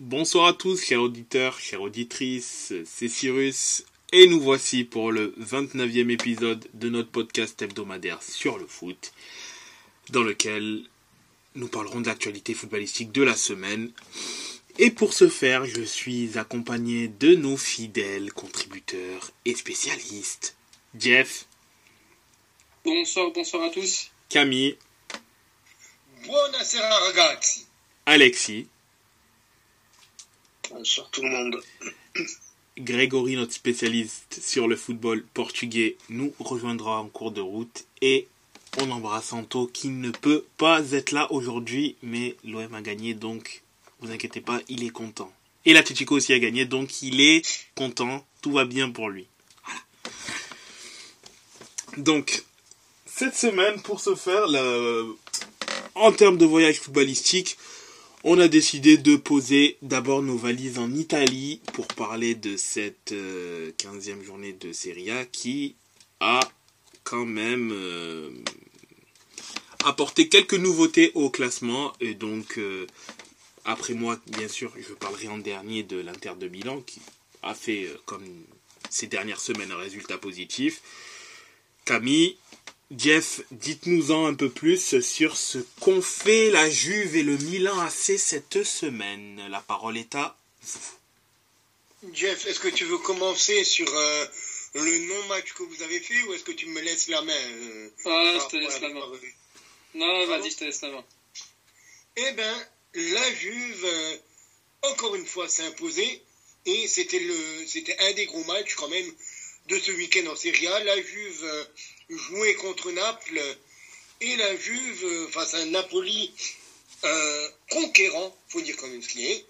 Bonsoir à tous, chers auditeurs, chères auditrices, c'est Cyrus, et nous voici pour le 29e épisode de notre podcast hebdomadaire sur le foot, dans lequel nous parlerons de l'actualité footballistique de la semaine. Et pour ce faire, je suis accompagné de nos fidèles contributeurs et spécialistes. Jeff. Bonsoir, bonsoir à tous. Camille. Buonasera ragazzi. Alexis. Bonsoir tout le monde. Grégory, notre spécialiste sur le football portugais, nous rejoindra en cours de route et on embrasse Santo qui ne peut pas être là aujourd'hui, mais l'OM a gagné donc vous inquiétez pas, il est content. Et l'Atletico aussi a gagné, donc il est content, tout va bien pour lui. Donc, cette semaine, pour ce faire, en termes de voyage footballistique, on a décidé de poser d'abord nos valises en Italie pour parler de cette 15e euh, journée de Serie A qui a quand même euh, apporté quelques nouveautés au classement et donc euh, après moi, bien sûr, je parlerai en dernier de l'Inter de Milan qui a fait, comme ces dernières semaines, un résultat positif. Camille, Jeff, dites-nous-en un peu plus sur ce qu'ont fait la Juve et le Milan AC cette semaine. La parole est à vous. Jeff, est-ce que tu veux commencer sur euh, le non-match que vous avez fait ou est-ce que tu me laisses la main euh, Ah, je te laisse la main. Non, vas-y, je te laisse la main. Eh ben, la Juve, euh, encore une fois, s'est imposée. Et c'était le, c'était un des gros matchs quand même de ce week-end en Serie A. La Juve jouait contre Naples et la Juve euh, face à un Napoli euh, conquérant, faut dire ce qu'il est,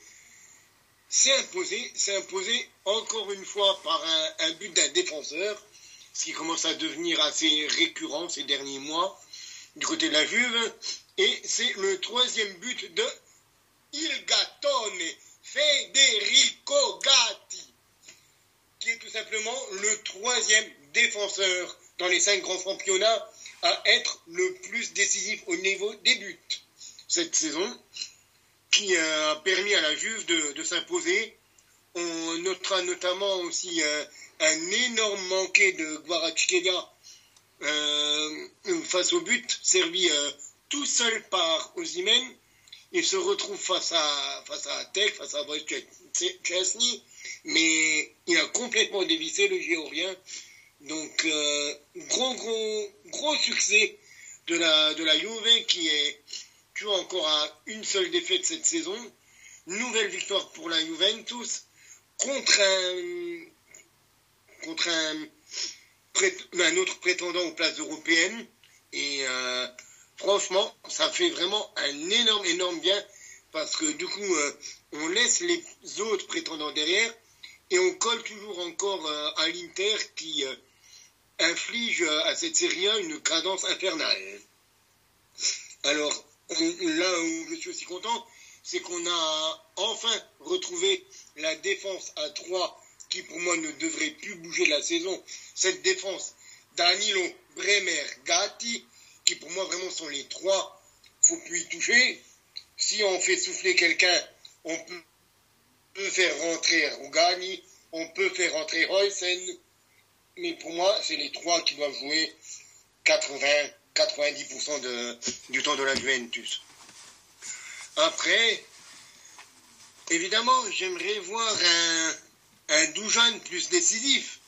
s'est imposé, s'est imposé encore une fois par un, un but d'un défenseur, ce qui commence à devenir assez récurrent ces derniers mois du côté de la Juve. Et c'est le troisième but de Il Gattone, Federico Gatti, qui est tout simplement le troisième défenseur dans les cinq grands championnats à être le plus décisif au niveau des buts cette saison, qui a permis à la Juve de, s'imposer. On notera notamment aussi euh, un énorme manqué de Guarachkelia euh, face au but, servi euh, tout seul par Ozymen il se retrouve face à, face à Tech, face à Chesney, mais il a complètement dévissé le géorgien. Donc, euh, gros, gros, gros succès de la, de la Juve qui est toujours encore à une seule défaite cette saison. Nouvelle victoire pour la Juventus contre un, contre un, un autre prétendant aux places européennes. Et euh, franchement, ça fait vraiment un énorme, énorme bien parce que du coup, euh, on laisse les autres prétendants derrière et on colle toujours encore euh, à l'Inter qui euh, inflige à cette série une cadence infernale. Alors, là où je suis aussi content, c'est qu'on a enfin retrouvé la défense à 3 qui pour moi ne devrait plus bouger la saison. Cette défense, Danilo, Bremer, Gatti, qui pour moi vraiment sont les trois, faut plus y toucher. Si on fait souffler quelqu'un, on peut faire rentrer Rougani, on peut faire rentrer Roysen, mais pour moi, c'est les trois qui doivent jouer 80-90% de, du temps de la Juventus. Après, évidemment, j'aimerais voir un, un plus décisif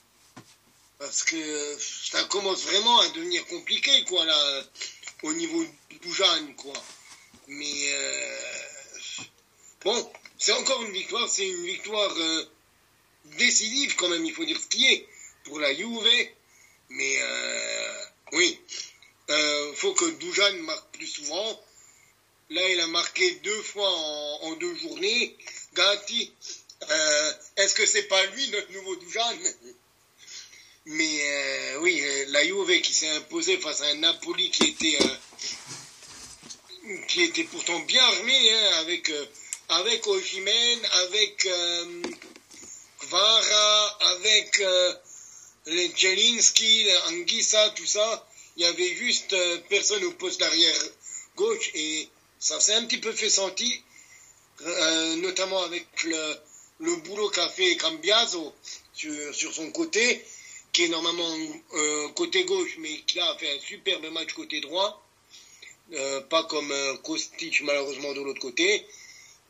parce que ça commence vraiment à devenir compliqué, quoi, là, au niveau du Jeanne, quoi. Mais euh, bon, c'est encore une victoire, c'est une victoire euh, décisive quand même, il faut dire ce qui est pour la Juve. Mais euh, oui, euh, faut que Dujan marque plus souvent. Là, il a marqué deux fois en, deux journées. Gatti, euh, est-ce que c'est pas lui notre nouveau Dujan mais euh, oui, euh, la Juve qui s'est imposée face à un Napoli qui était, euh, qui était pourtant bien armé, hein, avec, avec Ojimen, avec Kvara, avec les Jelinski, Anguissa, tout ça. Il y avait juste personne au poste d'arrière gauche et ça s'est un petit peu fait sentir. euh, notamment avec le, le boulot qu'a fait Cambiaso sur, sur, son côté, qui est normalement euh, côté gauche, mais qui a fait un superbe match côté droit, euh, pas comme Kostic malheureusement de l'autre côté.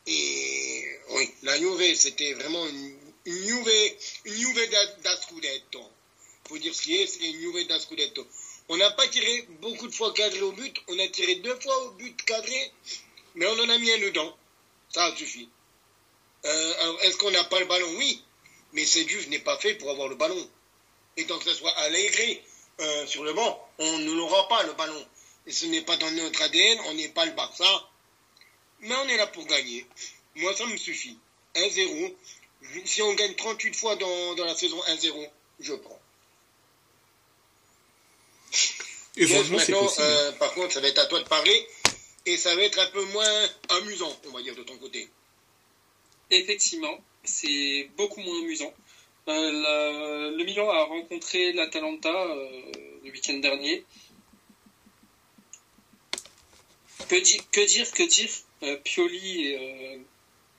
Et oui, la Juve, c'était vraiment une, une Juve, une Juve da, Scudetto. Faut dire ce qui est, c'est une Juve da Scudetto. On n'a pas tiré beaucoup de fois cadré au but, on a tiré deux fois au but cadré, mais on en a mis un dedans. Ça suffit. Euh, est-ce qu'on n'a pas le ballon? Oui, mais cette Juve n'est pas fait pour avoir le ballon. Et tant que ce soit Allegri euh, sur le banc, on ne l'aura pas le ballon. Et ce n'est pas dans notre ADN, on n'est pas le Barça. Mais on est là pour gagner. Moi, ça me suffit. 1-0. Si on gagne 38 fois dans, la saison 1-0, je prends. Et maintenant, euh, par contre, ça va être à toi de parler et ça va être un peu moins amusant, on va dire, de ton côté. Effectivement, c'est beaucoup moins amusant. Euh, le Milan a rencontré l'Atalanta euh, le week-end dernier. Que, que dire, que dire? Euh, Pioli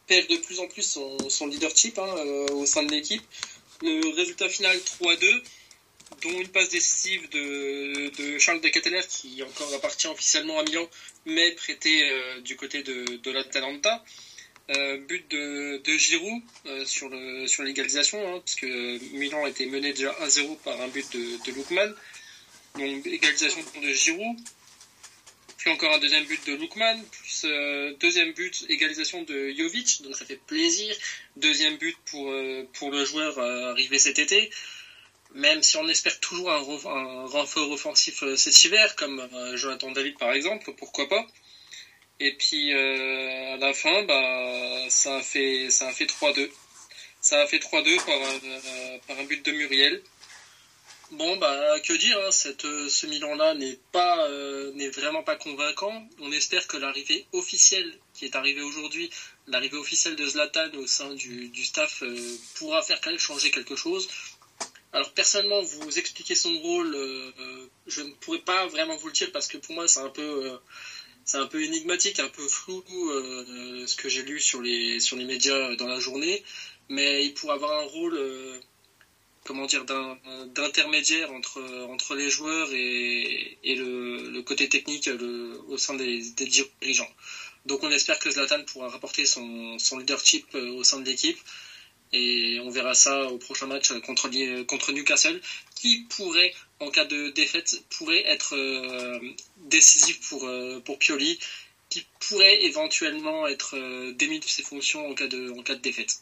perd de plus en plus son, leadership hein, au sein de l'équipe. Le résultat final 3-2 dont une passe décisive de, Charles de qui encore appartient officiellement à Milan, mais prêté euh, du côté de, de l'Atalanta. Euh, but de, de Giroud euh, sur l'égalisation, hein, puisque Milan était mené déjà 1-0 par un but de, de Lukman. Donc égalisation de Giroud, puis encore un deuxième but de Lukman, plus deuxième but, égalisation de Jovic, donc ça fait plaisir. Deuxième but pour, pour le joueur arrivé cet été même si on espère toujours un, renfort offensif euh, cet hiver, comme euh, Jonathan David par exemple, pourquoi pas. Et puis euh, à la fin, bah, ça a fait, ça fait 3-2. Ça a fait 3-2 par, par, un but de Muriel. Bon, bah, que dire, hein, cette, ce Milan-là n'est pas, n'est vraiment pas convaincant. On espère que l'arrivée officielle qui est arrivée aujourd'hui, l'arrivée officielle de Zlatan au sein du, du staff pourra faire changer quelque chose. Alors personnellement, vous expliquer son rôle, euh, euh, je ne pourrais pas vraiment vous le dire parce que pour moi c'est un peu, euh, énigmatique, un peu flou ce que j'ai lu sur les sur les médias dans la journée. Mais il pourrait avoir un rôle, comment dire, d'intermédiaire entre les joueurs et, le, côté technique au sein des, dirigeants. Donc on espère que Zlatan pourra rapporter son leadership au sein de l'équipe et on verra ça au prochain match contre, contre Newcastle, qui pourrait, en cas de défaite, pourrait être euh, décisif pour, euh, pour Pioli, qui pourrait éventuellement être euh, démis de ses fonctions en cas de, en cas de défaite.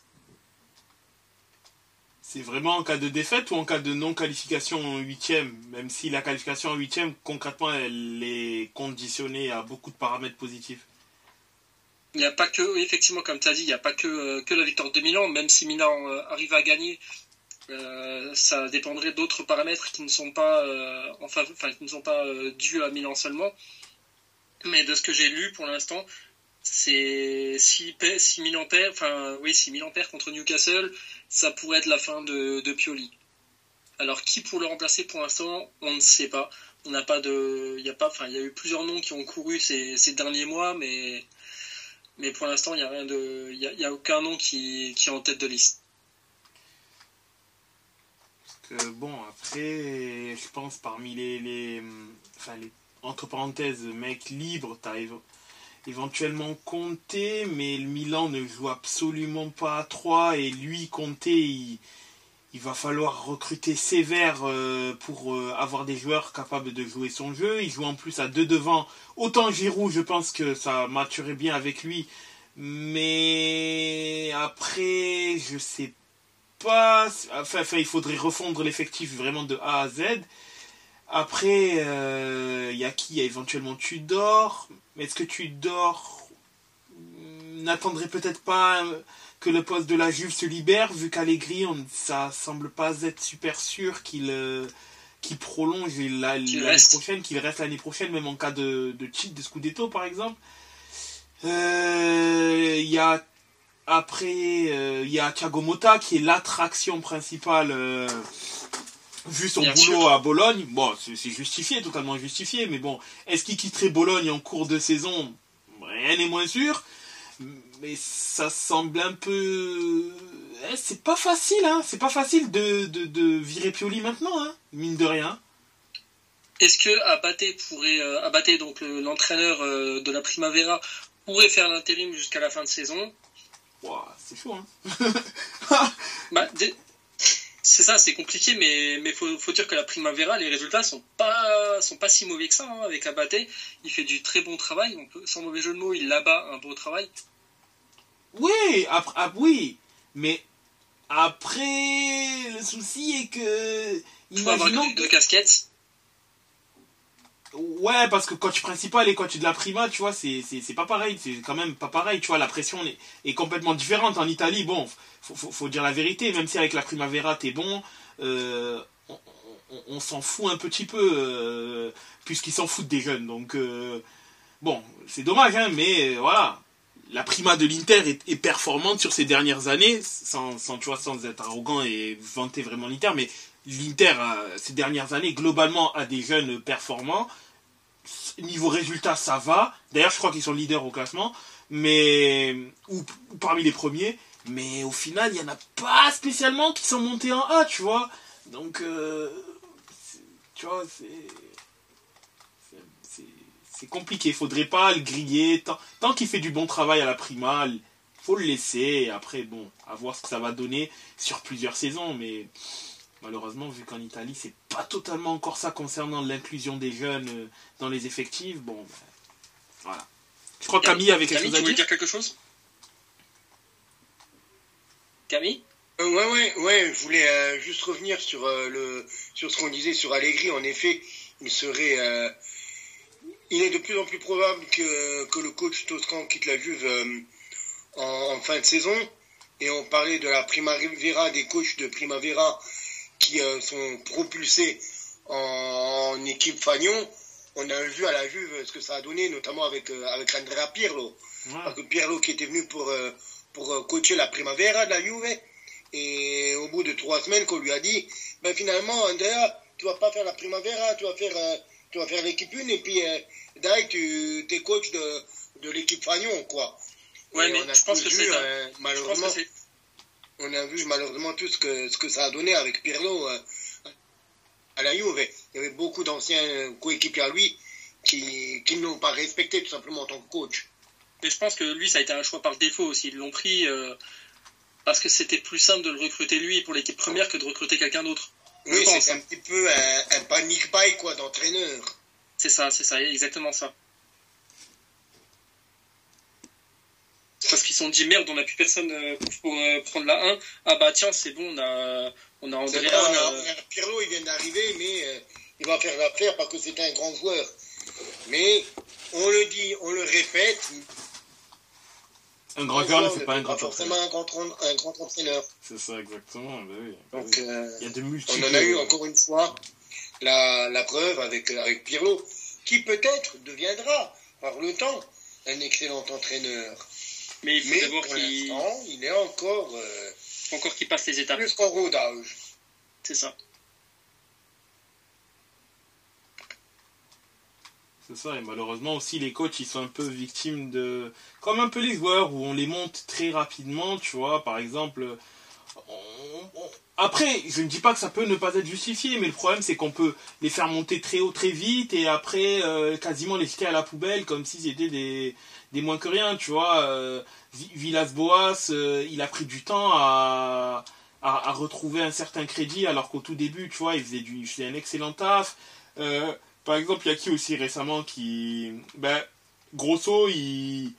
C'est vraiment en cas de défaite ou en cas de non-qualification en huitième? Même si la qualification en huitième, concrètement, elle est conditionnée à beaucoup de paramètres positifs. Il n'y a pas que, effectivement, comme tu as dit, il n'y a pas que, euh, que la victoire de Milan, même si Milan euh, arrive à gagner, euh, ça dépendrait d'autres paramètres qui ne sont pas, qui ne sont pas dus à Milan seulement. Mais de ce que j'ai lu pour l'instant, c'est si, si Milan perd, enfin oui, si Milan perd contre Newcastle, ça pourrait être la fin de, de Pioli. Alors qui pour le remplacer pour l'instant, on ne sait pas. On n'a pas de, il y a pas, enfin il y a eu plusieurs noms qui ont couru ces, ces derniers mois, mais mais pour l'instant, il n'y a rien de, a, aucun nom qui, est en tête de liste. Parce que bon, après, je pense parmi les, enfin les entre parenthèses, mecs libres, t'as éventuellement Comté, mais le Milan ne joue absolument pas à 3 et lui, Comté, il il va falloir recruter sévère euh, pour euh, avoir des joueurs capables de jouer son jeu. Il joue en plus à deux devant. Autant Giroud, je pense que ça maturait bien avec lui. Mais après, je sais pas. Enfin, il faudrait refondre l'effectif vraiment de A à Z. Après, il euh, y a qui? Il y a éventuellement Tudor. Mais est-ce que Tudor n'attendrait peut-être pas que le poste de la Juve se libère, vu qu'Allegri, ça semble pas être super sûr qu'il euh, prolonge l'année prochaine, qu'il reste l'année prochaine, même en cas de, de cheat de Scudetto par exemple. Euh, il y a après euh, il y a Thiago Motta qui est l'attraction principale vu son boulot à Bologne. Bon, c'est justifié, totalement justifié, mais bon, est-ce qu'il quitterait Bologne en cours de saison? Rien n'est moins sûr. Mais ça semble un peu. Eh, c'est pas facile, hein. C'est pas facile de, de, de virer Pioli maintenant, hein, mine de rien. Est-ce que Abaté pourrait, euh, Abaté, donc le- l'entraîneur euh, de la Primavera, pourrait faire l'intérim jusqu'à la fin de saison? Ouah, c'est chaud, hein. Bah, c'est ça, c'est compliqué, mais mais faut, faut dire que la Primavera, les résultats sont pas sont pas si mauvais que ça hein, avec Abaté. Il fait du très bon travail, on peut- sans mauvais jeu de mots, il là-bas un beau travail. Oui, après, ah, oui, mais après, le souci est que. Il faut avoir Imaginons deux, casquettes? Ouais, parce que coach principal et coach de la prima, tu vois, c'est, pas pareil. C'est quand même pas pareil, tu vois. La pression est, est complètement différente. En Italie, bon, faut, faut, faut dire la vérité. Même si avec la Primavera, t'es bon, euh, on, on- on s'en fout un petit peu, euh, puisqu'ils s'en foutent des jeunes. Donc, euh, bon, c'est dommage, hein, mais voilà. La prima de l'Inter est, performante sur ces dernières années, sans, être arrogant et vanter vraiment l'Inter, mais l'Inter, euh, ces dernières années, globalement, a des jeunes performants. Niveau résultat, ça va. D'ailleurs, je crois qu'ils sont leaders au classement, mais ou, parmi les premiers. Mais au final, il y en a pas spécialement qui sont montés en A, tu vois. Donc, euh, tu vois, c'est c'est compliqué. Faudrait pas le griller. Tant, tant qu'il fait du bon travail à la prima, il faut le laisser. Et après, bon, à voir ce que ça va donner sur plusieurs saisons, mais malheureusement, vu qu'en Italie, c'est pas totalement encore ça concernant l'inclusion des jeunes euh, dans les effectifs, bon, ben, voilà. Je crois que Camille avait quelque Camille, chose tu à voulais dire. dire quelque chose? Camille? Euh, ouais, ouais, ouais, je voulais euh, juste revenir sur, euh, le, sur ce qu'on disait sur Allegri. En effet, il serait. Il est de plus en plus probable que, que le coach Toscan quitte la Juve euh, en, en fin de saison. Et on parlait de la Primavera, des coachs de Primavera qui euh, sont propulsés en, en équipe Fagnon. On a vu à la Juve ce que ça a donné, notamment avec, euh, avec Andrea Pirlo. Ouais. Parce que Pirlo qui était venu pour, pour coacher la Primavera de la Juve. Et au bout de trois semaines, qu'on lui a dit, ben finalement, Andrea, tu vas pas faire la Primavera, tu vas faire, tu vas faire l'équipe 1 et puis euh, tu es coach de, de l'équipe Fagnon, quoi. Ouais, Et mais on a je pense que vu, c'est ça. euh, Je pense malheureusement, que c'est on a vu malheureusement tout ce que, ce que ça a donné avec Pirlo euh, à la Juve. Il y avait beaucoup d'anciens coéquipiers à lui qui, qui ne l'ont pas respecté tout simplement en tant que coach. Mais je pense que lui, ça a été un choix par défaut aussi. Ils l'ont pris euh, parce que c'était plus simple de le recruter lui pour l'équipe première que de recruter quelqu'un d'autre. Oui, c'est un petit peu un, un panic buy quoi d'entraîneur. C'est ça, c'est ça, exactement ça. Parce qu'ils se sont dit merde, on n'a plus personne euh, pour euh, prendre la 1. Ah bah tiens, c'est bon, on a, on a Andrea. vrai, on a, euh, Pirlo, il vient d'arriver, mais euh, il va faire l'affaire parce que c'est un grand joueur. Mais on le dit, on le répète, Un grand joueur ne on fait pas un grand forcément entraîneur. un grand, un grand entraîneur. C'est ça, exactement. bah oui, bah Donc oui. euh, Il y a de on multiples. en a eu encore une fois la, la preuve avec, avec Pirlo, qui peut-être deviendra par le temps un excellent entraîneur. mais il faut d'abord qu'il il est encore euh, faut encore qu'il passe les étapes. plus qu'en rodage. C'est ça. C'est ça, et malheureusement aussi les coachs ils sont un peu victimes de. Comme un peu les joueurs où on les monte très rapidement, tu vois, par exemple. Après, je ne dis pas que ça peut ne pas être justifié, mais le problème c'est qu'on peut les faire monter très haut très vite et après euh, quasiment les jeter à la poubelle comme si c'était des, des moins que rien, tu vois. Euh, Vi- Villas-Boas, euh, il a pris du temps à, à, à retrouver un certain crédit alors qu'au tout début, tu vois, il faisait, du, il faisait un excellent taf. Par exemple, il y a qui aussi récemment qui. Ben, Grosso, il.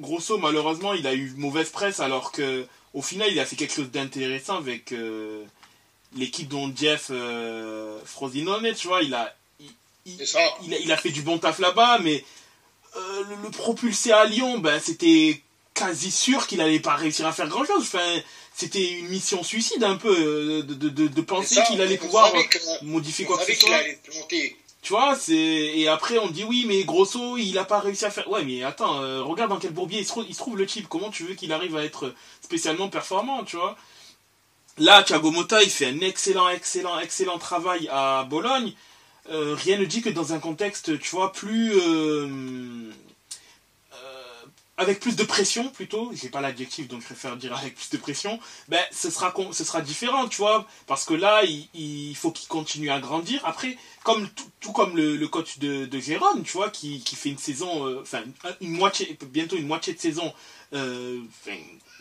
Grosso, malheureusement, il a eu mauvaise presse alors que au final, il a fait quelque chose d'intéressant avec euh, l'équipe dont Jeff euh, Frosinone, tu vois. Il a, il, il- C'est ça. il a, il a fait du bon taf là-bas, mais euh, le, le propulser à Lyon, ben, c'était quasi sûr qu'il allait pas réussir à faire grand-chose. Enfin, c'était une mission suicide un peu euh, de, de, de, de penser qu'il allait pouvoir que- modifier quoi que ce soit. Tu vois, c'est et après on dit oui, mais Grosso, il a pas réussi à faire. Ouais, mais attends, euh, regarde dans quel bourbier il se, trouve, il se trouve le type. Comment tu veux qu'il arrive à être spécialement performant, tu vois? Là, Thiago Motta, il fait un excellent, excellent, excellent travail à Bologne. Euh, rien ne dit que dans un contexte, tu vois, plus euh, euh, avec plus de pression plutôt, j'ai pas l'adjectif donc je préfère dire avec plus de pression, ben ce sera ce sera différent, tu vois, parce que là il, faut qu'il continue à grandir. Après, comme tout, comme le, coach de, de Jérôme, tu vois, qui, qui fait une saison, euh, enfin une moitié, bientôt une moitié de saison, euh,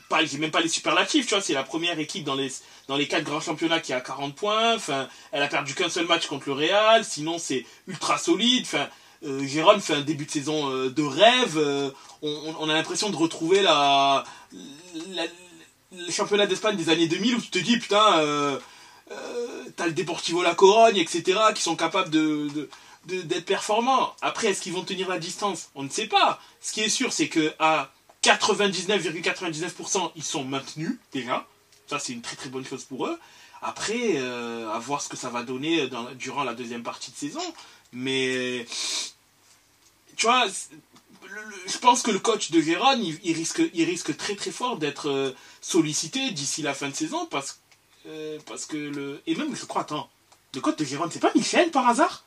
pas, j'ai même pas les superlatifs, tu vois, c'est la première équipe dans les dans les quatre grands championnats qui a 40 points, enfin elle a perdu qu'un seul match contre le Real, sinon c'est ultra solide, enfin euh, Jérôme fait un début de saison euh, de rêve. Euh, on, a l'impression de retrouver la, le championnat d'Espagne des années 2000 où tu te dis putain, t'as le Deportivo La Corogne, etc. qui sont capables de, d'être performants. Après, est-ce qu'ils vont tenir la distance? On ne sait pas. Ce qui est sûr, c'est que à 99,99%, ils sont maintenus déjà. Ça, c'est une très très bonne chose pour eux. Après, à voir ce que ça va donner durant la deuxième partie de saison. Mais tu vois, je pense que le coach de Gérone, il, risque, il risque très très fort d'être euh, sollicité d'ici la fin de saison parce, euh, parce que le. Et même, je crois, attends, le coach de Gérone, c'est pas Michel par hasard?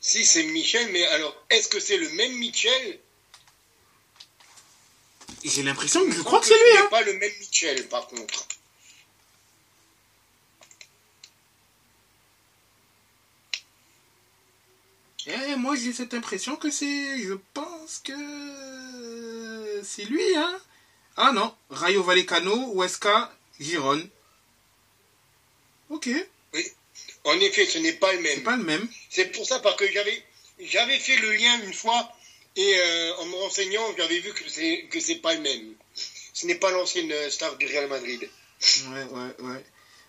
Si, c'est Michel, mais alors, est-ce que c'est le même Michel? J'ai l'impression que je, crois que, c'est lui. Hein. pas le même Michel, par contre. Eh, moi j'ai cette impression que c'est. Je pense que. C'est lui, hein Ah non, Rayo Vallecano, Huesca, Giron. Ok. Oui, en effet, ce n'est pas le même. C'est pas le même. C'est pour ça parce que j'avais, j'avais fait le lien une fois et euh, en me renseignant, j'avais vu que c'est que c'est pas le même. Ce n'est pas l'ancienne star du Real Madrid. Ouais, ouais, ouais.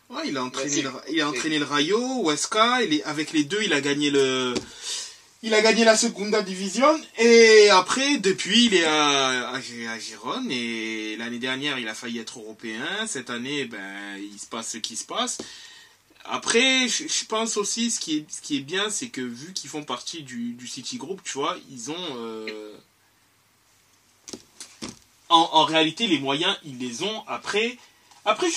Ouais, il a entraîné, le, il a entraîné le Rayo, Huesca, il est, avec les deux, il a gagné le, il a gagné la Segunda Division et après, depuis, il est à, à, et l'année dernière, il a failli être européen. Cette année, ben, il se passe ce qui se passe. Après, je, pense aussi, ce qui est, ce qui est bien, c'est que vu qu'ils font partie du, du City Group, tu vois, ils ont... Euh, en, réalité, les moyens, ils les ont. Après, après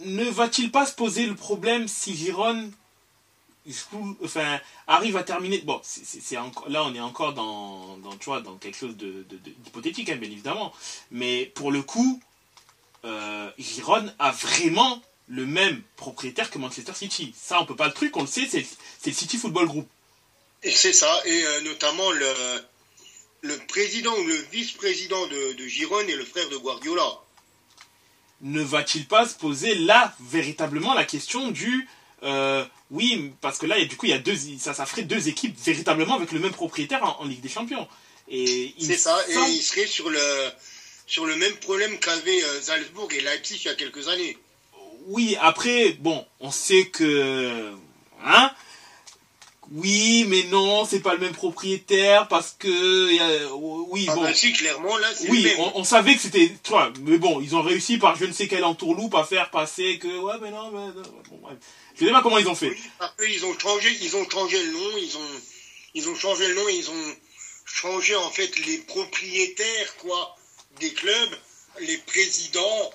ne va-t-il pas se poser le problème si Giron enfin, arrive à terminer. Bon, c'est là on est encore dans, dans, tu vois, dans quelque chose d'hypothétique, de, hein, bien évidemment. Mais pour le coup, euh, Giron a vraiment le même propriétaire que Manchester City. Ça, on peut pas le truc, on le sait, c'est le City Football Group. Et c'est ça, et euh, notamment le, le président ou le vice-président de, de Giron est le frère de Guardiola. Ne va-t-il pas se poser là véritablement la question du euh, oui, parce que là, du coup, il y a deux, ça, ça ferait deux équipes véritablement avec le même propriétaire en, Ligue des Champions. Et c'est ça, et il serait sur le, sur le même problème qu'avaient euh, Salzbourg et Leipzig il y a quelques années. Oui, après, bon, on sait que, hein, oui, mais non, c'est pas le même propriétaire parce que oui ah bon. Bah si, clairement là, c'est oui, On, savait que c'était, tu vois, mais bon, ils ont réussi par je ne sais quelle entourloupe à faire passer que ouais, mais non, mais bon, bref. Je sais pas comment ils ont fait. ils ont changé, ils ont changé le nom, ils ont, ils ont changé le nom, ils ont changé en fait les propriétaires quoi des clubs, les présidents.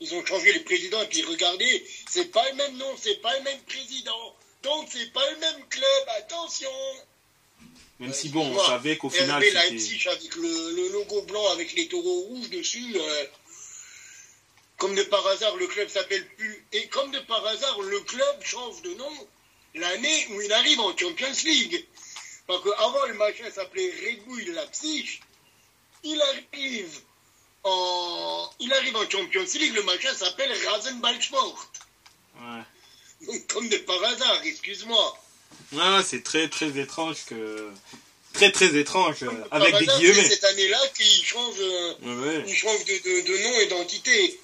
Ils ont changé les présidents et puis regardez, c'est pas le même nom, c'est pas le même président. Donc c'est pas le même club, attention Même si bon, on savait qu'au final c'était... Leipzig avec le, logo blanc avec les taureaux rouges dessus, euh, comme de par hasard le club s'appelle plus... Et comme de par hasard le club change de nom l'année où il arrive en Champions League. Parce qu'avant le machin s'appelait Red Bull Leipzig, il arrive en... Il arrive en Champions League, le machin s'appelle Rasenballsport. Ouais. Comme de par hasard, excuse-moi. Ah, c'est très très étrange que. Très très étrange, avec des guillemets. cette année-là qu'il change, euh, il change de, nom et d'entité.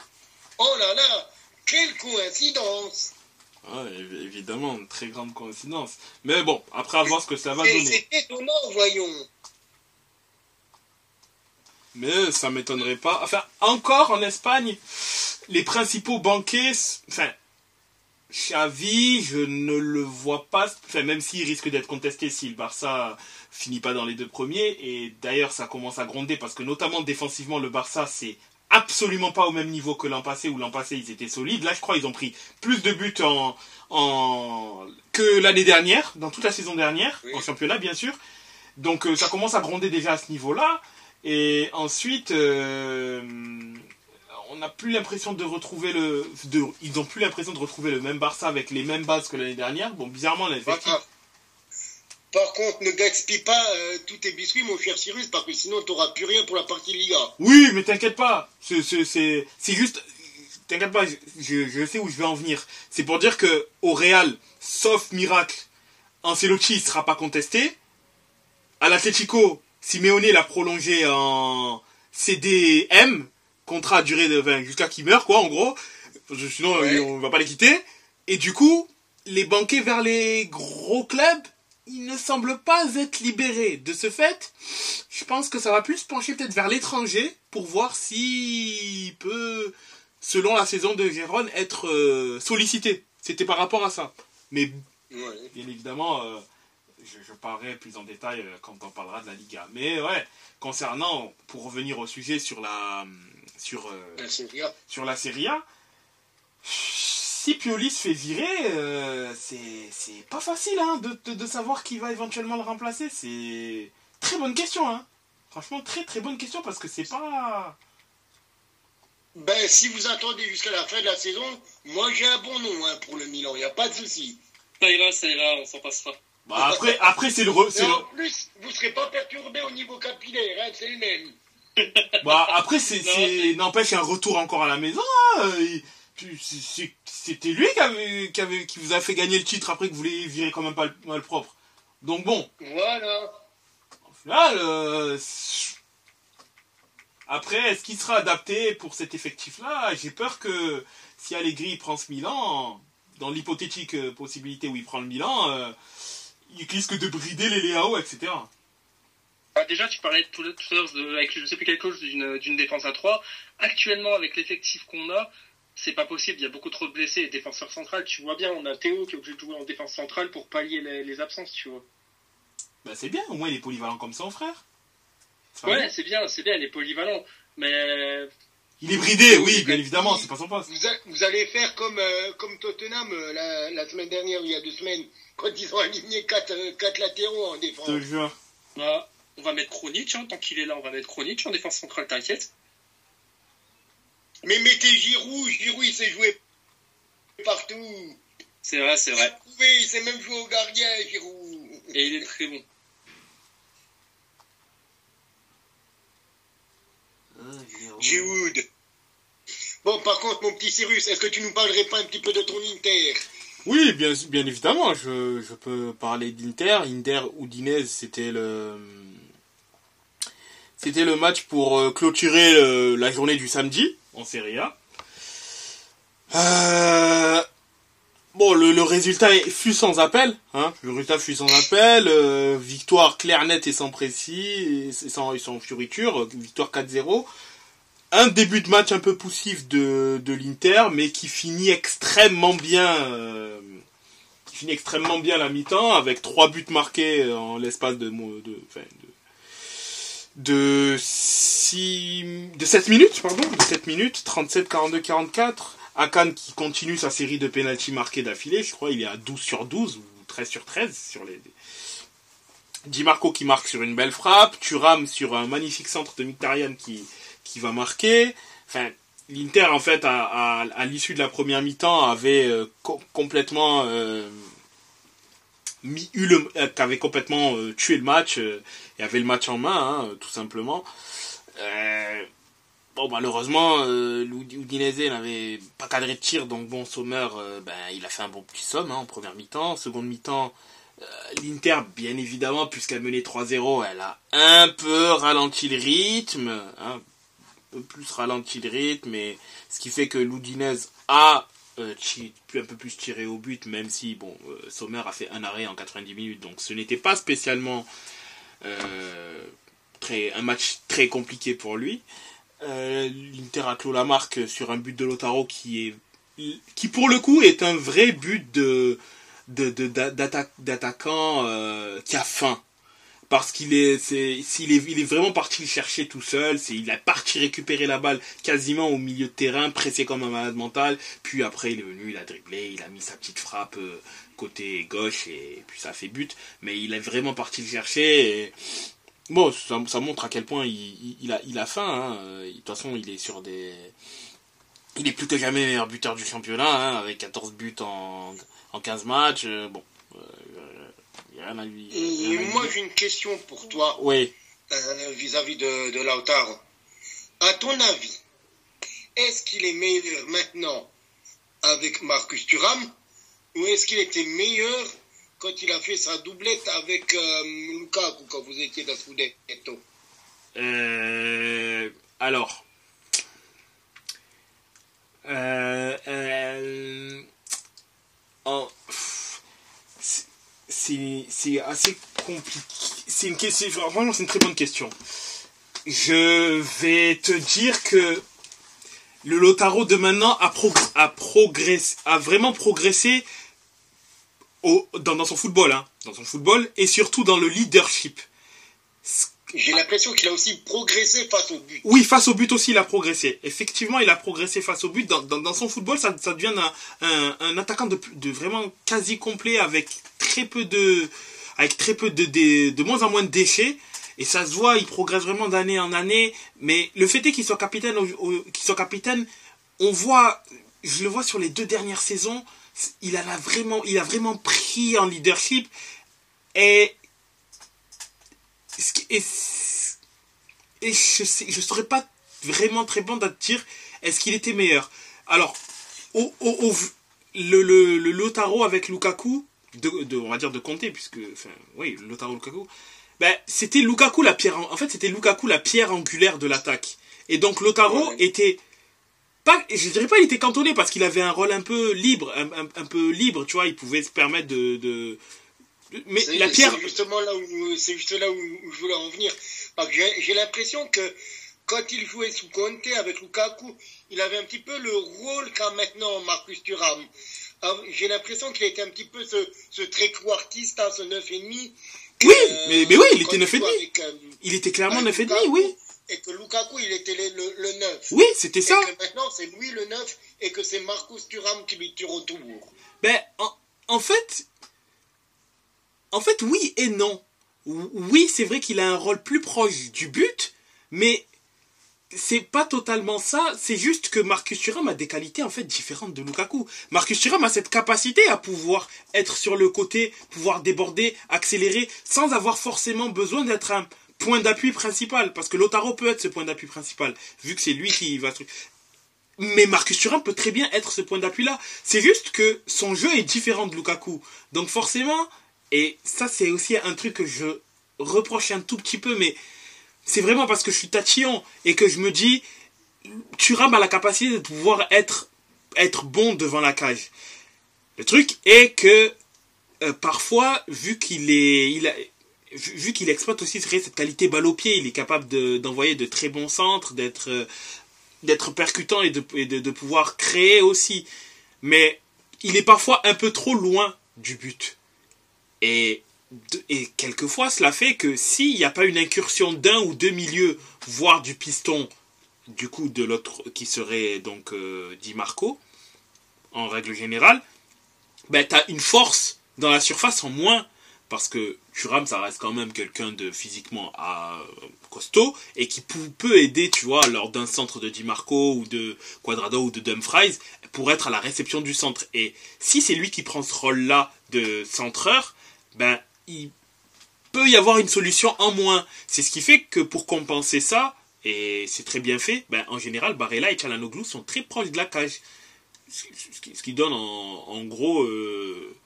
Oh là là, quelle coïncidence ah, évidemment, une très grande coïncidence. Mais bon, après avoir ce que ça va donner. C'est étonnant, voyons. Mais ça m'étonnerait pas. Enfin, encore en Espagne, les principaux banquiers, enfin, Xavi, je ne le vois pas, enfin, même s'il risque d'être contesté si le Barça finit pas dans les deux premiers, et d'ailleurs ça commence à gronder parce que notamment défensivement le Barça c'est absolument pas au même niveau que l'an passé où l'an passé ils étaient solides. Là je crois ils ont pris plus de buts en, que l'année dernière, dans toute la saison dernière, en championnat bien sûr. Donc euh, ça commence à gronder déjà à ce niveau-là. Et ensuite, euh, on n'a plus l'impression de retrouver le. De, ils n'ont plus l'impression de retrouver le même Barça avec les mêmes bases que l'année dernière. Bon, bizarrement, l'effectif. Voilà. Par contre, ne gaspille pas euh, tous tes biscuits, mon cher Cyrus, parce que sinon, tu n'auras plus rien pour la partie Liga. Oui, mais t'inquiète pas. C'est- juste. T'inquiète pas, je, je sais où je vais en venir. C'est pour dire que au Real, sauf miracle, Ancelotti ne sera pas contesté. À l'Atletico, Simeone l'a prolongé en CDM, contrat à durée de enfin, jusqu'à qu'il meure, quoi, en gros. Parce que Sinon, Ouais. on va pas les quitter. Et du coup, les banquets vers les gros clubs, ils ne semblent pas être libérés. De ce fait, je pense que ça va plus se pencher peut-être vers l'étranger pour voir s'il peut, selon la saison de Gérone, être euh, sollicité. C'était par rapport à ça. Mais Ouais. bien évidemment, euh, je, je parlerai plus en détail euh, quand on parlera de la Liga. Mais ouais, concernant, pour revenir au sujet sur la, sur, euh, La Serie A. sur la Serie A, si Pioli se fait virer, euh, c'est c'est pas facile hein, de, de, de savoir qui va éventuellement le remplacer. C'est très bonne question. Hein. Franchement, très très bonne question parce que c'est pas. Ben, si vous attendez jusqu'à la fin de la saison, moi j'ai un bon nom hein, pour le Milan, il n'y a pas de souci. Ça ira, ça ira, on s'en passera. Bah, après, après c'est le, re- en plus, vous ne serez pas perturbé au niveau capillaire, hein, c'est le même. bah, après c'est n'empêche un retour encore à la maison. hein. C'est- C'était lui qui avait, qui avait qui vous a fait gagner le titre après que vous l'ayez viré quand même pas mal propre. Donc bon. Voilà. Au final, euh, après, est-ce qu'il sera adapté pour cet effectif-là? J'ai peur que si Allegri prend ce Milan, dans l'hypothétique euh, possibilité où il prend le Milan, euh, il risque de brider les Léao, etc. Ah, déjà, tu parlais tout, tout à l'heure, de- avec je sais plus quelle cause, d'une d'une défense à 3. Actuellement, avec l'effectif qu'on a, c'est pas possible. Il y a beaucoup trop de blessés et défenseurs centrales. Tu vois bien, on a Théo qui est obligé de jouer en défense centrale pour pallier les, les absences, tu vois. Bah, c'est bien, au moins il est polyvalent comme son frère. Ouais, c'est bien, c'est bien, il est polyvalent. Mais Il est bridé, oui, bien évidemment, c'est pas son poste. Vous, a- vous allez faire comme, euh, comme Tottenham euh, la, la semaine dernière, il y a deux semaines, quand ils ont aligné quatre, euh, quatre latéraux en défense. Je te jure. bah, on va mettre Kronich, hein, tant qu'il est là, on va mettre Kronich en défense centrale, t'inquiète. Mais mettez Giroud, Giroud il s'est joué partout. C'est vrai, c'est vrai. prouvé, il s'est même joué au gardien, Giroud. Et il est très bon. Giroud. Bon, par contre, mon petit Cyrus, est-ce que tu nous parlerais pas un petit peu de ton Inter? Oui, bien, bien évidemment, je, je peux parler d'Inter. Inter Udinese, c'était le c'était le match pour euh, clôturer euh, la journée du samedi en Serie A. Euh, bon, le, le résultat fut sans appel. Hein, le résultat fut sans appel. euh, victoire claire, nette et sans précis, et sans, et sans fioriture. Victoire 4-0 un début de match un peu poussif de, de l'Inter, mais qui finit extrêmement bien, euh, qui finit extrêmement bien la mi-temps avec trois buts marqués en l'espace de, de, de, de six, de 7 minutes, pardon, de 7 minutes, 37, 42, 44. Akan qui continue sa série de pénalty marqués d'affilée, je crois il est à 12 sur 12 ou 13 sur 13 sur les, Di Marco qui marque sur une belle frappe, Thuram sur un magnifique centre de Mkhitaryan qui, qui va marquer. Enfin, l'Inter, en fait, à, à, à l'issue de la première mi-temps, avait euh, co- complètement euh, mis, eu le, euh, avait complètement euh, tué le match euh, et avait le match en main, hein, tout simplement. Bon, malheureusement, l'Udinese n'avait pas cadré de tir, donc bon, Sommer, ben, il a fait un bon petit somme hein, en première mi-temps. Seconde mi-temps, l'Inter, bien évidemment, puisqu'elle menait 3-0, elle a un peu ralenti le rythme, hein, un peu plus ralenti le rythme, et ce qui fait que l'Udinese a un peu plus tirer au but, même si bon, euh, Sommer a fait un arrêt en 90 minutes, donc ce n'était pas spécialement euh, un match très compliqué pour lui. Euh, L'Inter a clos la marque sur un but de Lotaro qui est qui pour le coup est un vrai but de d'attaquant qui a faim parce qu'il est, c'est, s'il est, il est vraiment parti le chercher tout seul. Il a parti récupérer la balle quasiment au milieu de terrain, pressé comme un malade mental. Puis après, il est venu, il a dribblé, il a mis sa petite frappe euh, côté gauche et puis ça fait but. Mais il est vraiment parti le chercher. Et... Bon, ça, ça, montre à quel point il, il, a, il a faim. Hein. De toute façon, il est sur des, il est plus que jamais meilleur buteur du championnat, hein, avec 14 buts en, en 15 matchs. Euh, bon, euh, rien à lui. Et moi, j'ai une question pour toi. Oui. Euh, vis-à-vis de, de Lautaro. À ton avis, est-ce qu'il est meilleur maintenant avec Marcus Thuram ou est-ce qu'il était meilleur quand il a fait sa doublette avec euh, Lukaku quand vous étiez dans Scudetto? Euh, Alors, euh, euh, c'est assez compliqué. C'est une question. Vraiment, c'est une très bonne question. Je vais te dire que le Lotaro de maintenant a, progressé, a vraiment progressé dans, son football, hein, dans son football et surtout dans le leadership. J'ai l'impression qu'il a aussi progressé face au but. Oui, face au but aussi, il a progressé. Effectivement, il a progressé face au but. Dans, son football, ça, devient un, un, attaquant de, vraiment quasi complet avec très peu de, avec très peu de, de, de moins en moins de déchets. Et ça se voit, il progresse vraiment d'année en année. Mais le fait est qu'il soit capitaine, qu'il soit capitaine, on voit, je le vois sur les deux dernières saisons, il a vraiment, il a vraiment pris en leadership. Et et, et je sais, je serais pas vraiment très bon à dire est-ce qu'il était meilleur. Alors, au, au, le, le, le, Lotaro avec Lukaku, de, de, on va dire de compter, puisque, enfin, oui, Lotaro Lukaku, ben, c'était Lukaku la pierre, en fait, c'était Lukaku la pierre angulaire de l'attaque. Et donc, Lotaro était, pas, je dirais pas il était cantonné parce qu'il avait un rôle un peu libre, un, un, un, peu libre, tu vois, il pouvait se permettre de, de mais la pierre. C'est justement là où, c'est juste là où, je voulais en venir. J'ai l'impression que quand il jouait sous Conte avec Lukaku, il avait un petit peu le rôle qu'a maintenant Marcus Thuram. J'ai l'impression qu'il était un petit peu ce, ce tréquartiste, hein, ce 9,5. Oui, euh, mais, mais oui, il était 9,5. Euh, il était clairement 9,5, oui. Et que Lukaku, il était le, le, 9. Oui, c'était ça. Et que maintenant, c'est lui le 9 et que c'est Marcus Thuram qui lui tire autour. Ben, en, en fait, en fait, oui et non. Oui, c'est vrai qu'il a un rôle plus proche du but, mais c'est pas totalement ça, c'est juste que Marcus Thuram a des qualités en fait différentes de Lukaku. Marcus Thuram a cette capacité à pouvoir être sur le côté, pouvoir déborder, accélérer, sans avoir forcément besoin d'être un point d'appui principal, parce que Lotaro peut être ce point d'appui principal, vu que c'est lui qui va... Mais Marcus Thuram peut très bien être ce point d'appui-là. C'est juste que son jeu est différent de Lukaku. Donc forcément, et ça, c'est aussi un truc que je reproche un tout petit peu, mais c'est vraiment parce que je suis tatillon et que je me dis, Thuram a la capacité de pouvoir être, bon devant la cage. Le truc est que euh, parfois, vu qu'il est, vu qu'il exploite aussi cette qualité balle au pied, il est capable d'envoyer de, très bons centres, d'être euh, percutant et, de, pouvoir créer aussi. Mais il est parfois un peu trop loin du but. Et, et quelquefois, cela fait que s'il n'y a pas une incursion d'un ou deux milieux, voire du piston, du coup de l'autre qui serait donc euh, Di Marco, en règle générale, ben, tu as une force dans la surface en moins. Parce que Thuram, ça reste quand même quelqu'un de physiquement à, euh, costaud et qui peut aider, tu vois, lors d'un centre de Di Marco ou de Quadrado ou de Dumfries pour être à la réception du centre. Et si c'est lui qui prend ce rôle-là de centreur, ben, il peut y avoir une solution en moins. C'est ce qui fait que pour compenser ça, et c'est très bien fait, ben, en général, Barella et Chalanoglu sont très proches de la cage. Ce qui, donne en, gros euh,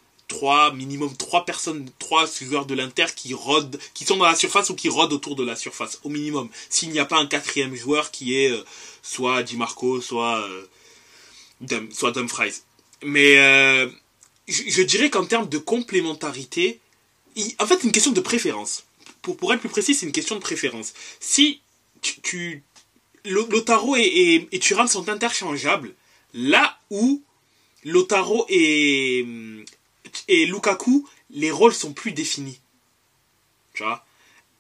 minimum trois personnes, trois joueurs de l'Inter qui rôdent, qui sont dans la surface ou qui rôdent autour de la surface, au minimum. S'il n'y a pas un quatrième joueur qui est euh, soit Di Marco, soit, euh, soit Dumfries. Mais euh, je, dirais qu'en termes de complémentarité, en fait, c'est une question de préférence. Pour, pour être plus précis, c'est une question de préférence. Si tu, tu Lotaro et, et, Thuram sont interchangeables, là où Lotaro et, et Lukaku, les rôles sont plus définis. Tu vois?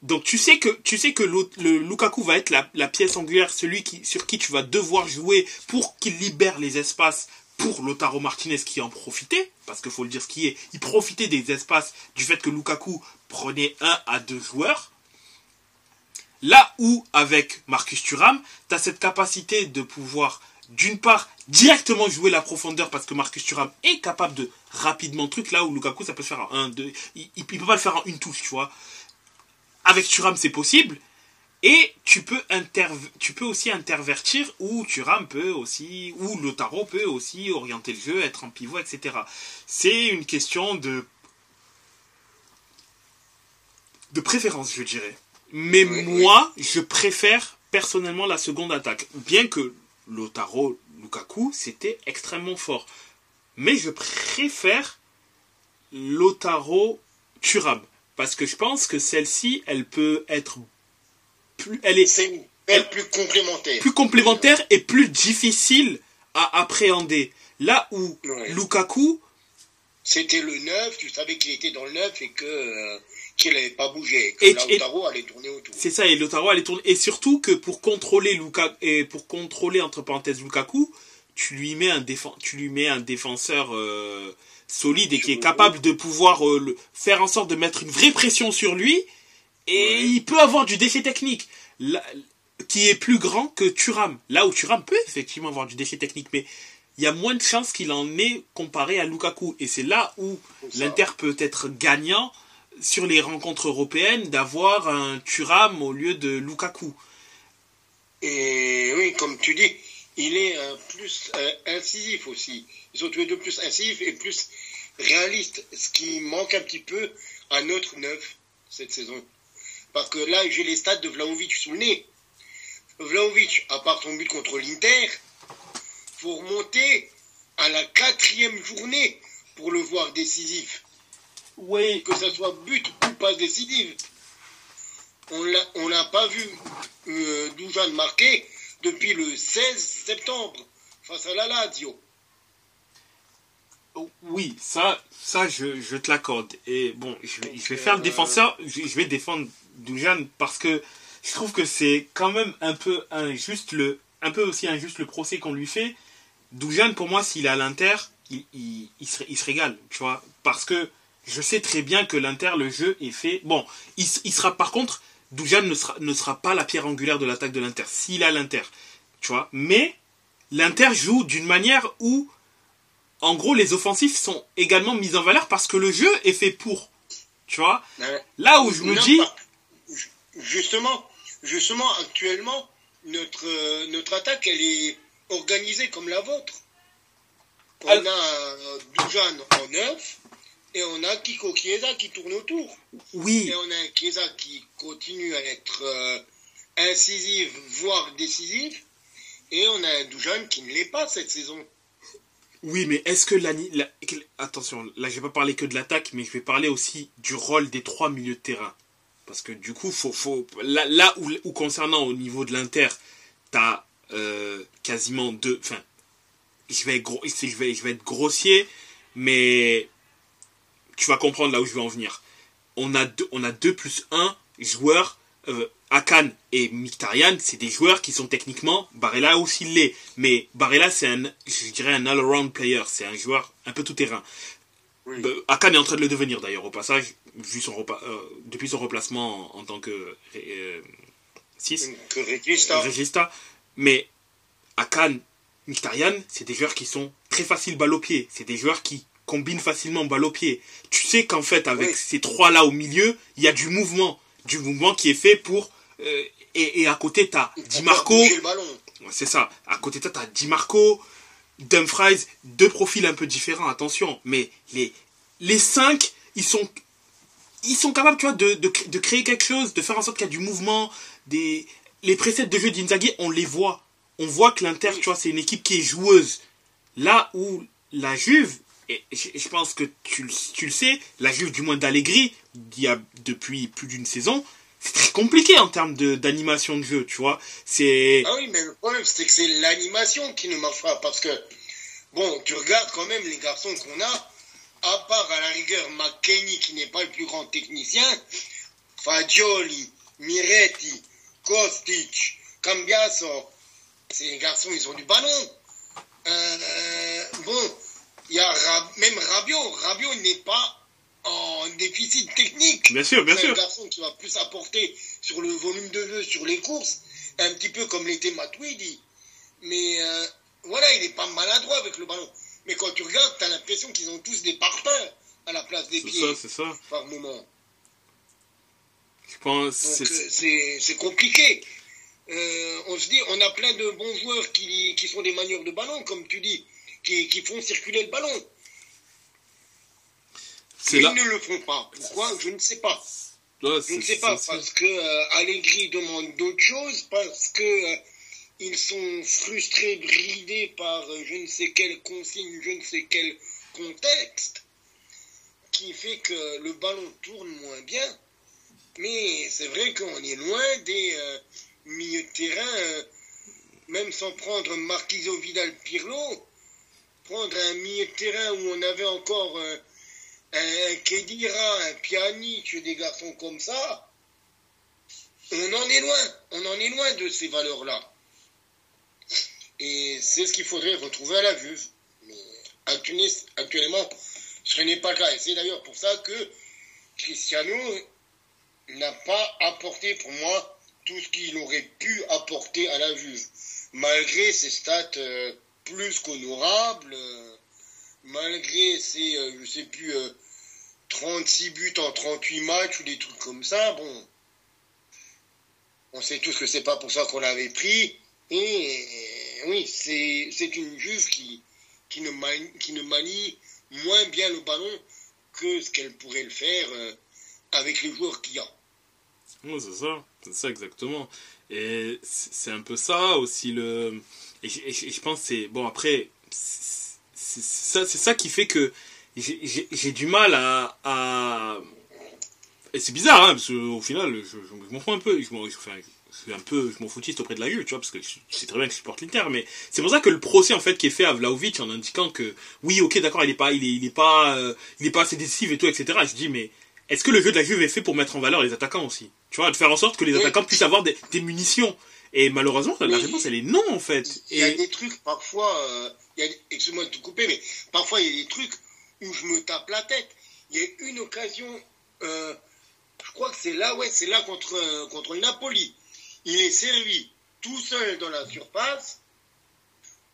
Donc tu sais que tu sais que le Lukaku va être la, la, pièce angulaire, celui qui sur qui tu vas devoir jouer pour qu'il libère les espaces pour Lotaro Martinez qui en profitait, parce qu'il faut le dire ce qui est, il profitait des espaces du fait que Lukaku prenait un à deux joueurs. Là où avec Marcus Thuram, tu as cette capacité de pouvoir d'une part directement jouer la profondeur parce que Marcus Thuram est capable de rapidement truc là où Lukaku ça peut se faire en un deux il, il peut pas le faire en une touche tu vois avec Thuram, c'est possible. Et tu peux, tu peux aussi intervertir ou Thuram peut aussi, ou Lotaro peut aussi orienter le jeu, être en pivot, etc. C'est une question de, de préférence, je dirais. Mais moi, je préfère personnellement la seconde attaque. Bien que Lotaro, Lukaku, c'était extrêmement fort. Mais je préfère Lotaro, Thuram. Parce que je pense que celle-ci, elle peut être plus. Elle est. plus complémentaire. Plus complémentaire et plus difficile à appréhender. Là où Lukaku. C'était le 9, tu savais qu'il était dans le 9 et que. Euh, qu'il n'avait pas bougé. Que et, Lautaro allait tourner autour. C'est ça, et Lautaro allait tourner. Et surtout que pour contrôler Lukaku, et pour contrôler entre parenthèses Lukaku, tu lui mets un, tu lui mets un défenseur. Euh, solide et qui est capable de pouvoir euh, faire en sorte de mettre une vraie pression sur lui. Et il peut avoir du déchet technique qui est plus grand que Turam. Là où Turam peut effectivement avoir du déchet technique, mais il y a moins de chances qu'il en ait comparé à Lukaku. Et c'est là où l'Inter peut être gagnant sur les rencontres européennes d'avoir un Turam au lieu de Lukaku. Et oui, comme tu dis, il est euh, plus euh, incisif aussi. Ils sont tous les deux plus incisifs et plus réalistes, ce qui manque un petit peu à notre neuf cette saison. Parce que là, j'ai les stats de Vlaovic sous le nez. Vlaovic, à part son but contre l'Inter, faut remonter à la quatrième journée pour le voir décisif. Oui. Que ce soit but ou pas décisif. On n'a pas vu euh, Doujan marquer depuis le 16 septembre face à la Lazio. Oui, ça, ça je, te l'accorde. Et bon, je vais, faire le euh, défenseur, je, vais défendre Doujan parce que je trouve que c'est quand même un peu injuste, le, un peu aussi injuste le procès qu'on lui fait. Doujan, pour moi, s'il est à l'Inter, il, il, se, il, se, régale, tu vois. Parce que je sais très bien que l'Inter, le jeu est fait. Bon, il, sera par contre, Doujan ne sera, ne sera pas la pierre angulaire de l'attaque de l'Inter, s'il a l'Inter. Tu vois Mais l'Inter joue d'une manière où, en gros, les offensifs sont également mis en valeur parce que le jeu est fait pour. Tu vois Là où je me dis. Justement, justement, actuellement, notre, euh, notre attaque, elle est organisée comme la vôtre. On a Doujan en neuf et on a Kiko Chiesa qui tourne autour. Oui. Et on a un Chiesa qui continue à être euh, incisive, voire décisive. Et on a un Doujan qui ne l'est pas cette saison. Oui, mais est-ce que la, Attention, là je vais pas parler que de l'attaque, mais je vais parler aussi du rôle des trois milieux de terrain. Parce que du coup, faut, faut... là, là où, concernant au niveau de l'Inter, tu as euh, quasiment deux... Enfin, je vais, être je, vais, je vais être grossier, mais tu vas comprendre là où je veux en venir. On a deux, on a deux plus un joueurs. Euh, Akan et Mkhitaryan, c'est des joueurs qui sont techniquement, Barella aussi l'est, mais Barella c'est un, je dirais un all-around player, c'est un joueur un peu tout terrain. Euh, Akan est en train de le devenir d'ailleurs au passage, vu son euh, depuis son remplacement en, tant que 6 régista. Mais Akan, Mkhitaryan, c'est des joueurs qui sont très faciles balle au pied, c'est des joueurs qui combine facilement balle au pied. Tu sais qu'en fait, avec ces trois-là au milieu, il y a du mouvement. Du mouvement qui est fait pour... Euh, et, à côté, tu as Di Marco. C'est ça. À côté, tu as Di Marco, Dumfries, deux profils un peu différents, attention. Mais les, les cinq, ils sont, ils sont capables, tu vois, de, de, créer quelque chose, de faire en sorte qu'il y a du mouvement. Des, les préceptes de jeu d'Inzaghi, on les voit. On voit que l'Inter, tu vois, c'est une équipe qui est joueuse. Là où la Juve, et je pense que tu, tu, le sais, la Juve du moins d'Allegri, y a depuis plus d'une saison, c'est très compliqué en termes d'animation de, jeu, tu vois. C'est. Ah oui, mais le problème, c'est que c'est l'animation qui ne marche pas. Parce que, bon, tu regardes quand même les garçons qu'on a, à part à la rigueur McKenny, qui n'est pas le plus grand technicien, Fagioli, Miretti, Kostic, Cambiaso, ces garçons, ils ont du ballon. Euh, bon, il y a même Rabiot. Rabiot n'est pas en déficit technique. Bien sûr, bien sûr. un garçon qui va plus apporter sur le volume de jeu, sur les courses, un petit peu comme l'était Matuidi. Mais euh, voilà, il n'est pas maladroit avec le ballon. Mais quand tu regardes, tu as l'impression qu'ils ont tous des parpaings à la place des pieds. C'est ça, c'est ça. Par moment. Je pense. C'est compliqué. Euh, on se dit, on a plein de bons joueurs qui, qui sont des manieurs de ballon, comme tu dis, qui, qui font circuler le ballon. Ils ne le font pas. Pourquoi? Je ne sais pas. je ne sais pas, parce que euh, Allegri demande d'autres choses, parce que euh, ils sont frustrés, bridés par euh, je ne sais quelle consigne, je ne sais quel contexte, qui fait que le ballon tourne moins bien. Mais c'est vrai qu'on est loin des milieux de terrain, même sans prendre Marquiso Vidal Pirlo, prendre un milieu de terrain où on avait encore un Kedira, un Pjanic, des garçons comme ça, on en est loin. On en est loin de ces valeurs-là. Et c'est ce qu'il faudrait retrouver à la vue. Mais actuellement, ce n'est pas le cas. Et c'est d'ailleurs pour ça que Cristiano n'a pas apporté pour moi tout ce qu'il aurait pu apporter à la vue. Malgré ses stats euh, plus qu'honorables, euh, malgré ses, euh, je sais plus, 36 buts en 38 matchs ou des trucs comme ça, bon, on sait tous que c'est pas pour ça qu'on l'avait pris. Et oui, c'est une Juve qui, qui, ne manie, qui ne manie moins bien le ballon que ce qu'elle pourrait le faire euh, avec les joueurs qu'il y a. Oui, c'est ça, c'est ça exactement. Et c'est un peu ça aussi le. Et, je pense c'est bon après c'est ça, ça qui fait que j'ai du mal à, et c'est bizarre hein, parce qu'au final je, je, m'en fous un peu je m'en un peu je m'en foutiste auprès de la gueule tu vois parce que c'est très bien que je supporte l'Inter mais c'est pour ça que le procès en fait qui est fait à Vlaovic en indiquant que oui ok d'accord il est pas il est, il est pas euh, il est pas assez décisif et tout etc je dis mais est-ce que le jeu de la Juve est fait pour mettre en valeur les attaquants aussi? Tu vois de faire en sorte que les attaquants puissent avoir des, des munitions. Et malheureusement la réponse elle est non en fait. il y a des trucs parfois euh, excuse-moi de te couper mais parfois il y a des trucs où je me tape la tête. Il y a une occasion, euh, je crois que c'est là, ouais, c'est là contre, euh, contre Napoli. Il est servi tout seul dans la surface.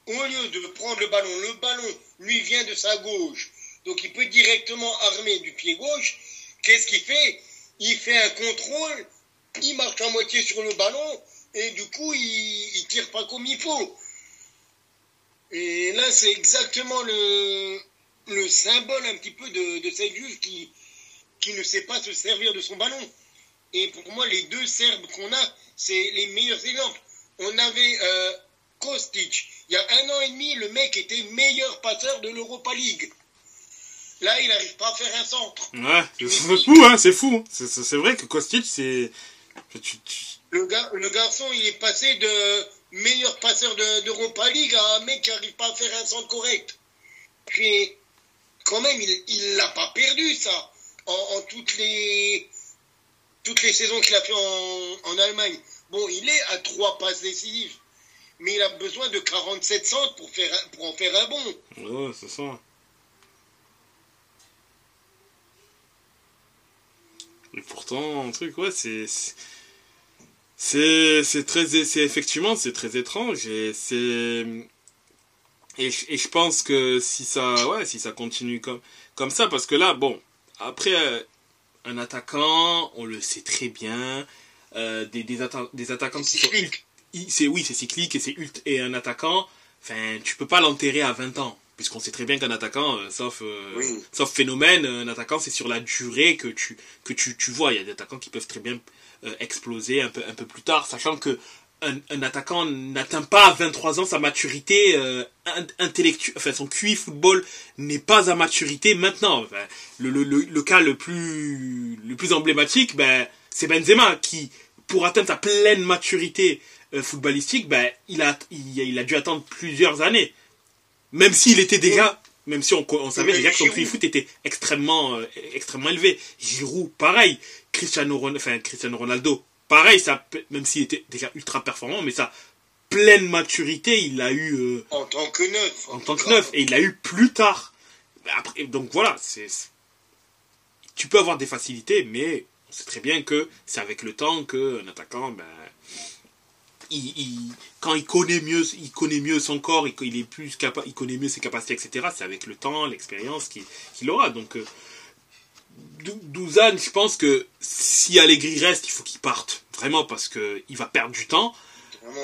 Au lieu de prendre le ballon, le ballon lui vient de sa gauche. Donc il peut directement armer du pied gauche. Qu'est-ce qu'il fait? Il fait un contrôle, il marche à moitié sur le ballon et du coup il, il tire pas comme il faut. Et là c'est exactement le, le symbole un petit peu de, de cette juge qui, qui ne sait pas se servir de son ballon. Et pour moi, les deux Serbes qu'on a, c'est les meilleurs exemples. On avait euh, Kostic. Il y a un an et demi, le mec était meilleur passeur de l'Europa League. Là, il n'arrive pas à faire un centre. Ouais, c'est fou, hein, c'est fou. C'est vrai que Kostic, c'est... Le, le garçon, il est passé de meilleur passeur d'Europa League à un mec qui n'arrive pas à faire un centre correct. Puis, quand même, il l'a pas perdu, ça, en, toutes, les, toutes les saisons qu'il a fait en, Allemagne. Bon, il est à trois passes décisives, mais il a besoin de 47 centres pour, faire, pour en faire un bon. Ouais, c'est ça. Et pourtant, un truc, ouais, c'est. C'est très. C'est effectivement, c'est très étrange et c'est et, et, je pense que si ça, ouais, si ça continue comme, comme ça, parce que là, bon, après, euh, un attaquant, on le sait très bien, euh, des, des, des attaquants qui sont. C'est, oui, c'est cyclique et c'est et un attaquant, enfin, tu peux pas l'enterrer à 20 ans. Puisqu'on sait très bien qu'un attaquant, euh, sauf, sauf phénomène, un attaquant, c'est sur la durée que tu, que tu, tu vois. Il y a des attaquants qui peuvent très bien exploser un peu, un peu plus tard, sachant que un, attaquant n'atteint pas à 23 ans sa maturité euh, intellectuelle, enfin son QI football n'est pas à maturité maintenant. le, le, le, cas le plus, le plus emblématique, ben, c'est Benzema qui, pour atteindre sa pleine maturité euh, footballistique, ben, il, a, il, a dû attendre plusieurs années. Même s'il était déjà, Même si on, on savait déjà que son prix foot était extrêmement, euh, extrêmement élevé. Giroud, pareil. Cristiano, enfin, Cristiano Ronaldo, pareil, ça, même s'il était déjà ultra performant, mais sa pleine maturité, il l'a eu. Euh, en tant que neuf. En, tant que neuf. Et il l'a eu plus tard. Après, donc voilà, c'est. Tu peux avoir des facilités, mais on sait très bien que c'est avec le temps qu'un attaquant, ben, il, quand il connaît mieux, il connaît mieux son corps, il, est plus capable, il connaît mieux ses capacités, etc. C'est avec le temps, l'expérience qu'il aura. Donc, euh, Douzane, je pense que si Allegri reste, il faut qu'il parte vraiment parce que il va perdre du temps.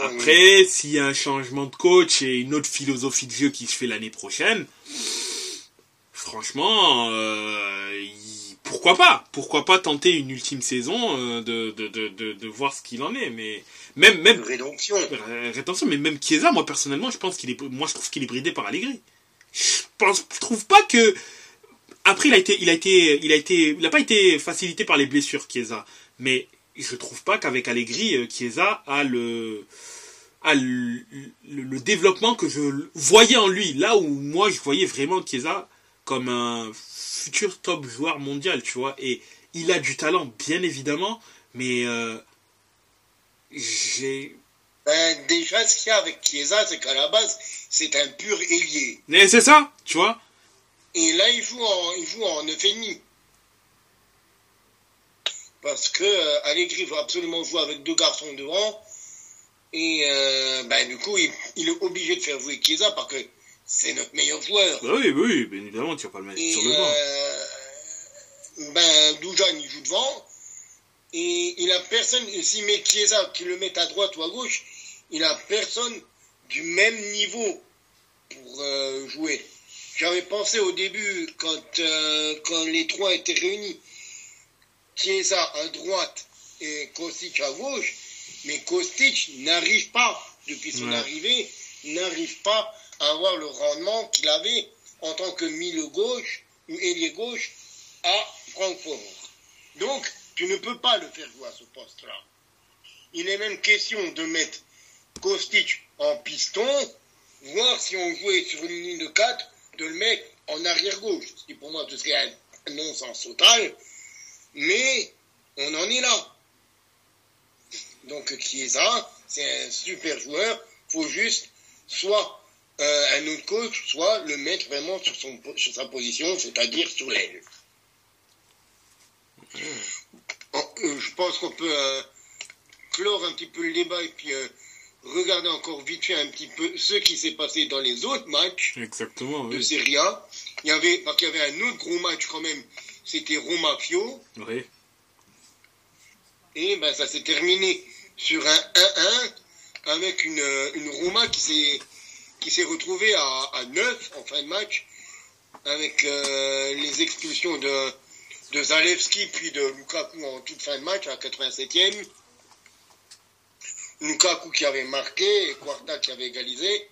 Après, s'il y a un changement de coach et une autre philosophie de jeu qui se fait l'année prochaine, franchement, euh, pourquoi pas? Pourquoi pas tenter une ultime saison euh, de, de, de, de, voir ce qu'il en est Mais même même rédemption. rédemption, mais même Chiesa, moi personnellement, je pense qu'il est, moi je trouve qu'il est bridé par Allegri. Je pense, je trouve pas que après il a été, il a été, il a été, il a pas été facilité par les blessures Chiesa, mais je trouve pas qu'avec Allegri, euh, Chiesa a le a le, le, développement que je voyais en lui. Là où moi je voyais vraiment Chiesa comme un futur top joueur mondial, tu vois. Et il a du talent, bien évidemment, mais euh, j'ai. Ben, déjà, ce qu'il y a avec Chiesa, c'est qu'à la base, c'est un pur ailier. Mais c'est ça, tu vois. Et là, il joue en, il joue en 9,5. Parce que euh, Allegri veut absolument jouer avec deux garçons devant. Et euh, ben, du coup, il, il, est obligé de faire jouer Chiesa parce que c'est notre meilleur joueur. Bah oui, oui, bien évidemment, tu vas pas le sur le banc. Euh, ben, Doujan, il joue devant. Et il a personne, s'il met Chiesa, qu'il le met à droite ou à gauche, il a personne du même niveau pour euh, jouer. J'avais pensé au début, quand, euh, quand les trois étaient réunis, Chiesa à droite et Kostic à gauche, mais Kostic n'arrive pas, depuis son arrivée, n'arrive pas avoir le rendement qu'il avait en tant que milieu gauche ou ailier gauche à Francfort. Donc, tu ne peux pas le faire jouer à ce poste-là. Il est même question de mettre Kostic en piston, voir si on jouait sur une ligne de 4, de le mettre en arrière gauche, ce qui pour moi ce serait un non-sens total, mais on en est là. Donc Chiesa, c'est un super joueur, faut juste soit euh, un autre coach soit le mettre vraiment sur, son, sur sa position, c'est-à-dire sur l'aile. Euh, je pense qu'on peut euh, clore un petit peu le débat et puis regarder encore vite fait un petit peu ce qui s'est passé dans les autres matchs Exactement, de Serie A. Il y avait, parce qu'il y avait un autre gros match quand même, c'était Roma-Fio. Oui. Et ben, ça s'est terminé sur un 1-1 avec une, une Roma qui s'est qui s'est retrouvé à, à 9 en fin de match, avec euh, les expulsions de, de Zalewski puis de Lukaku en toute fin de match à 87e. Lukaku qui avait marqué et Quarta qui avait égalisé.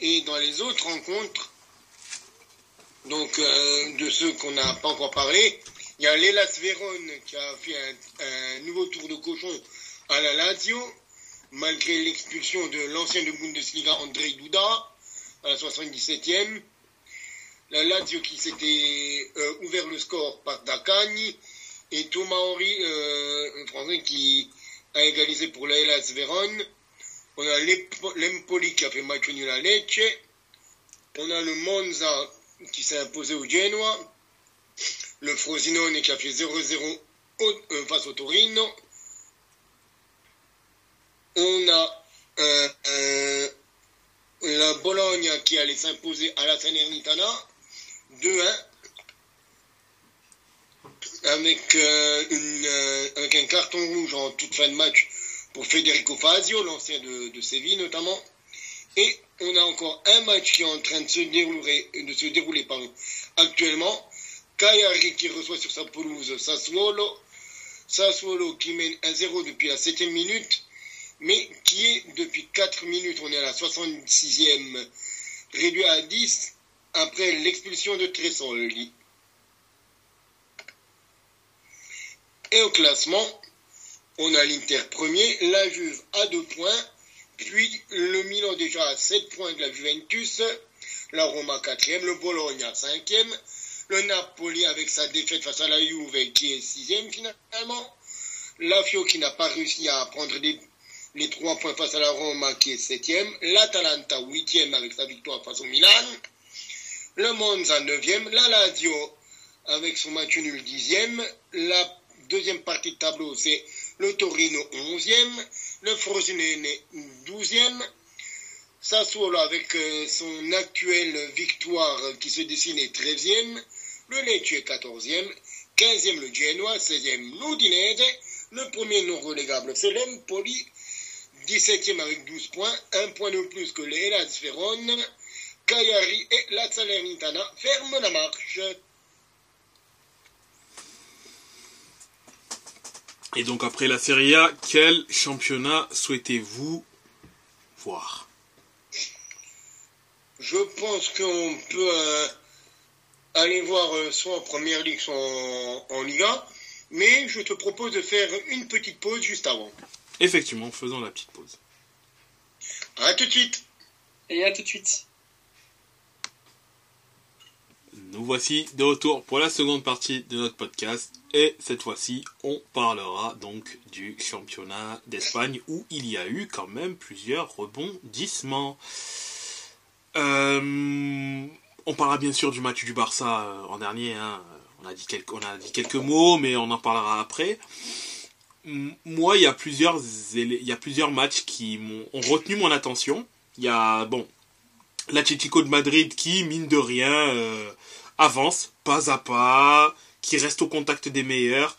Et dans les autres rencontres, donc euh, de ceux qu'on n'a pas encore parlé, il y a l'Elas Vérone qui a fait un, nouveau tour de cochon à la Lazio malgré l'expulsion de l'ancien de Bundesliga André Duda à la 77e. La Lazio qui s'était euh, ouvert le score par Dakani et Thomas Henry, euh, un Français qui a égalisé pour la Hellas Vérone. On a l'Empoli qui a fait match nul Lecce. On a le Monza qui s'est imposé au Genoa. Le Frosinone qui a fait 0-0 euh, face au Torino on a euh, euh, la Bologne qui allait s'imposer à la Salernitana 2-1 avec, euh, avec un carton rouge en toute fin de match pour Federico Fazio, l'ancien de, Séville notamment. Et on a encore un match qui est en train de se dérouler, de se dérouler actuellement. Cagliari qui reçoit sur sa pelouse Sassuolo. Sassuolo qui mène 1-0 depuis la 7 minute mais qui est depuis 4 minutes, on est à la 66e, réduit à 10 après l'expulsion de Tressoli. Et au classement, on a l'Inter premier, la Juve à 2 points, puis le Milan déjà à 7 points de la Juventus, la Roma quatrième, le Bologna cinquième, le Napoli avec sa défaite face à la Juve qui est sixième finalement, la Fio qui n'a pas réussi à prendre les, les trois points face à la Roma qui est septième, l'Atalanta huitième avec sa victoire face au Milan, le Monza neuvième, la Lazio avec son match nul dixième, la deuxième partie de tableau c'est le Torino onzième, le Frosinone douzième, Sassuolo avec euh, son actuelle victoire qui se dessine est 13e, le Lecce 14e, 15e le Genoa, 16e l'Udinese, le premier non relégable c'est l'Empoli, 17e avec 12 points, un point de plus que les Hellas Vérone, Cagliari et la Salernitana ferment la marche. Et donc après la Serie A, quel championnat souhaitez-vous voir? Je pense qu'on peut euh, aller voir euh, soit en Première Ligue, soit en, en Liga, mais je te propose de faire une petite pause juste avant. Effectivement, faisons la petite pause. À tout de suite. Et à tout de suite. Nous voici de retour pour la seconde partie de notre podcast et cette fois-ci on parlera donc du championnat d'Espagne où il y a eu quand même plusieurs rebondissements. Euh, on parlera bien sûr du match du Barça euh, en dernier, hein. on, a dit quelques, on a dit quelques mots mais on en parlera après. Moi il y a plusieurs, il y a plusieurs matchs qui ont retenu mon attention. Il y a bon l'Atlético de Madrid qui mine de rien euh, avance pas à pas, qui reste au contact des meilleurs,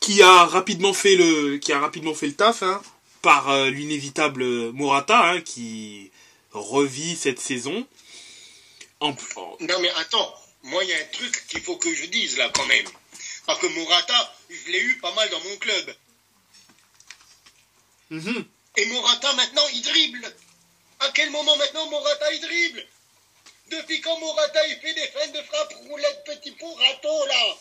qui a rapidement fait le, qui a rapidement fait le taf hein, par euh, l'inévitable Morata hein, qui revit cette saison. En, en- Non mais attends, moi il y a un truc qu'il faut que je dise là quand même. Parce que Morata, je l'ai eu pas mal dans mon club. Mhm. Et Morata maintenant il dribble. À quel moment maintenant Morata il dribble? Depuis quand Morata il fait des feintes de frappe roulette petit pot râteau là?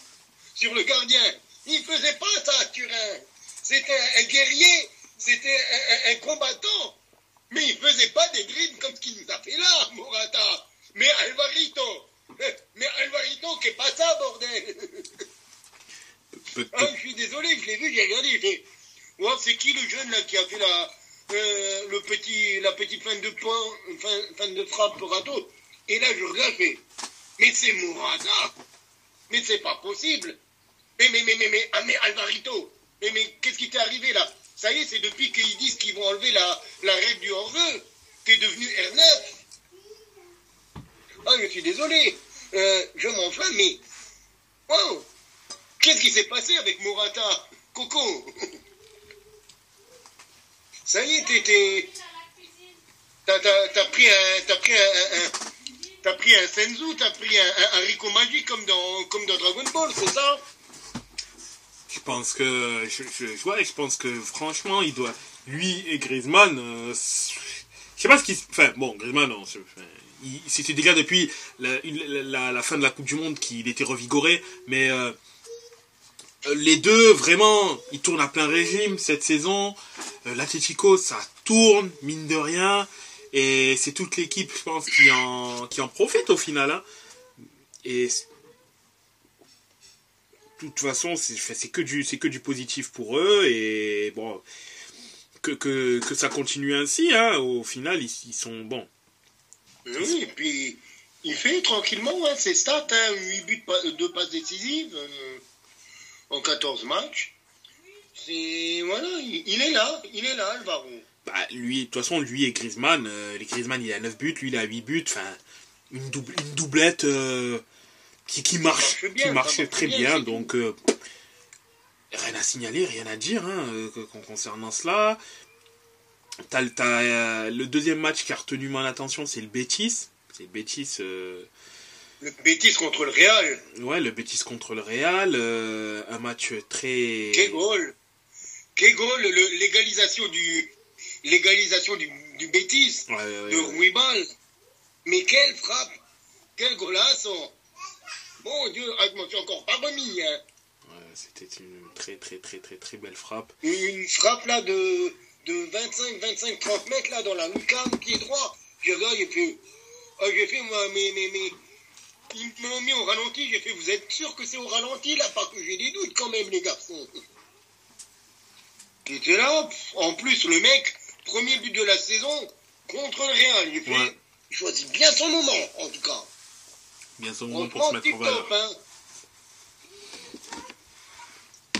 Sur le gardien. Il faisait pas ça à Turin. C'était un, un guerrier, c'était un, un- un combattant. Mais il faisait pas des dribbles comme ce qu'il nous a fait là, Morata. Mais Alvarito. Mais Alvarito qui est pas ça, bordel. Ah, je suis désolé, je l'ai vu, j'ai regardé, j'ai fait. Ouais, c'est qui le jeune là qui a fait la, euh, le petit, la petite fin de point, fin, de frappe râteau Et là, je regarde. Mais c'est Morata Mais c'est pas possible Mais, mais, mais, mais, mais, ah, mais Alvarito Mais, mais, qu'est-ce qui t'est arrivé là? Ça y est, c'est depuis qu'ils disent qu'ils vont enlever la, la règle du hors-jeu. T'es devenu R9 Ah, je suis désolé. Euh, je m'enflamme, mais. Wow Qu'est-ce qui s'est passé avec Morata? Coco? Ça y est. T'as, pris un. T'as pris un. t'as pris un Senzu, t'as pris un, un, un Rico comme dans, comme dans Dragon Ball, c'est ça? Je pense que je, je, ouais, je pense que franchement, il doit lui et Griezmann euh, je sais pas ce qui enfin bon, Griezmann non, c'était déjà depuis la fin de la Coupe du monde qu'il était revigoré, mais euh, les deux vraiment, ils tournent à plein régime cette saison. Euh, L'Atletico, ça tourne mine de rien et c'est toute l'équipe, je pense, qui en profite au final hein. Et de toute façon, c'est que du que du positif pour eux et bon que, ça continue ainsi hein, au final ils, sont bons. Oui, et puis il fait tranquillement hein, ses stats, hein, 8 buts, 2 passes décisives euh, en 14 matchs. C'est. Voilà, il, il est là, il est là, Alvaro. Bah lui de toute façon lui et Griezmann, euh, les Griezmann il a 9 buts, lui il a 8 buts, enfin une double une doublette euh, qui qui marche, marche bien, qui marchait marche très bien, donc euh, rien à signaler, rien à dire hein, con- concernant cela. T'as, le- t'as, euh, le deuxième match qui a retenu mon attention, c'est le Betis. C'est le Betis Le Bétis contre le Real, Ouais, le Betis contre le Real, euh, un match très. quel goal Quel goal, l'égalisation du. Légalisation du, du Bétis, Ouais, ouais, de ouais. Ruibal. Mais quelle frappe Quel golasso Mon Dieu, ah, je m'en suis encore pas remis. Hein. Ouais, C'était une très très très très très belle frappe. Une frappe là de, de 25, 25, 30 mètres là dans la lucarne, pied droit. Je regarde et puis, Oh, j'ai fait, moi, mais, mais, ils m'ont mis au ralenti, j'ai fait, vous êtes sûr que c'est au ralenti, là, parce que j'ai des doutes quand même, les garçons. J'étais là, en plus, le mec, premier but de la saison, contre le Real, il fait, Ouais. il choisit bien son moment, en tout cas. Bien son moment pour se mettre en valeur. hein.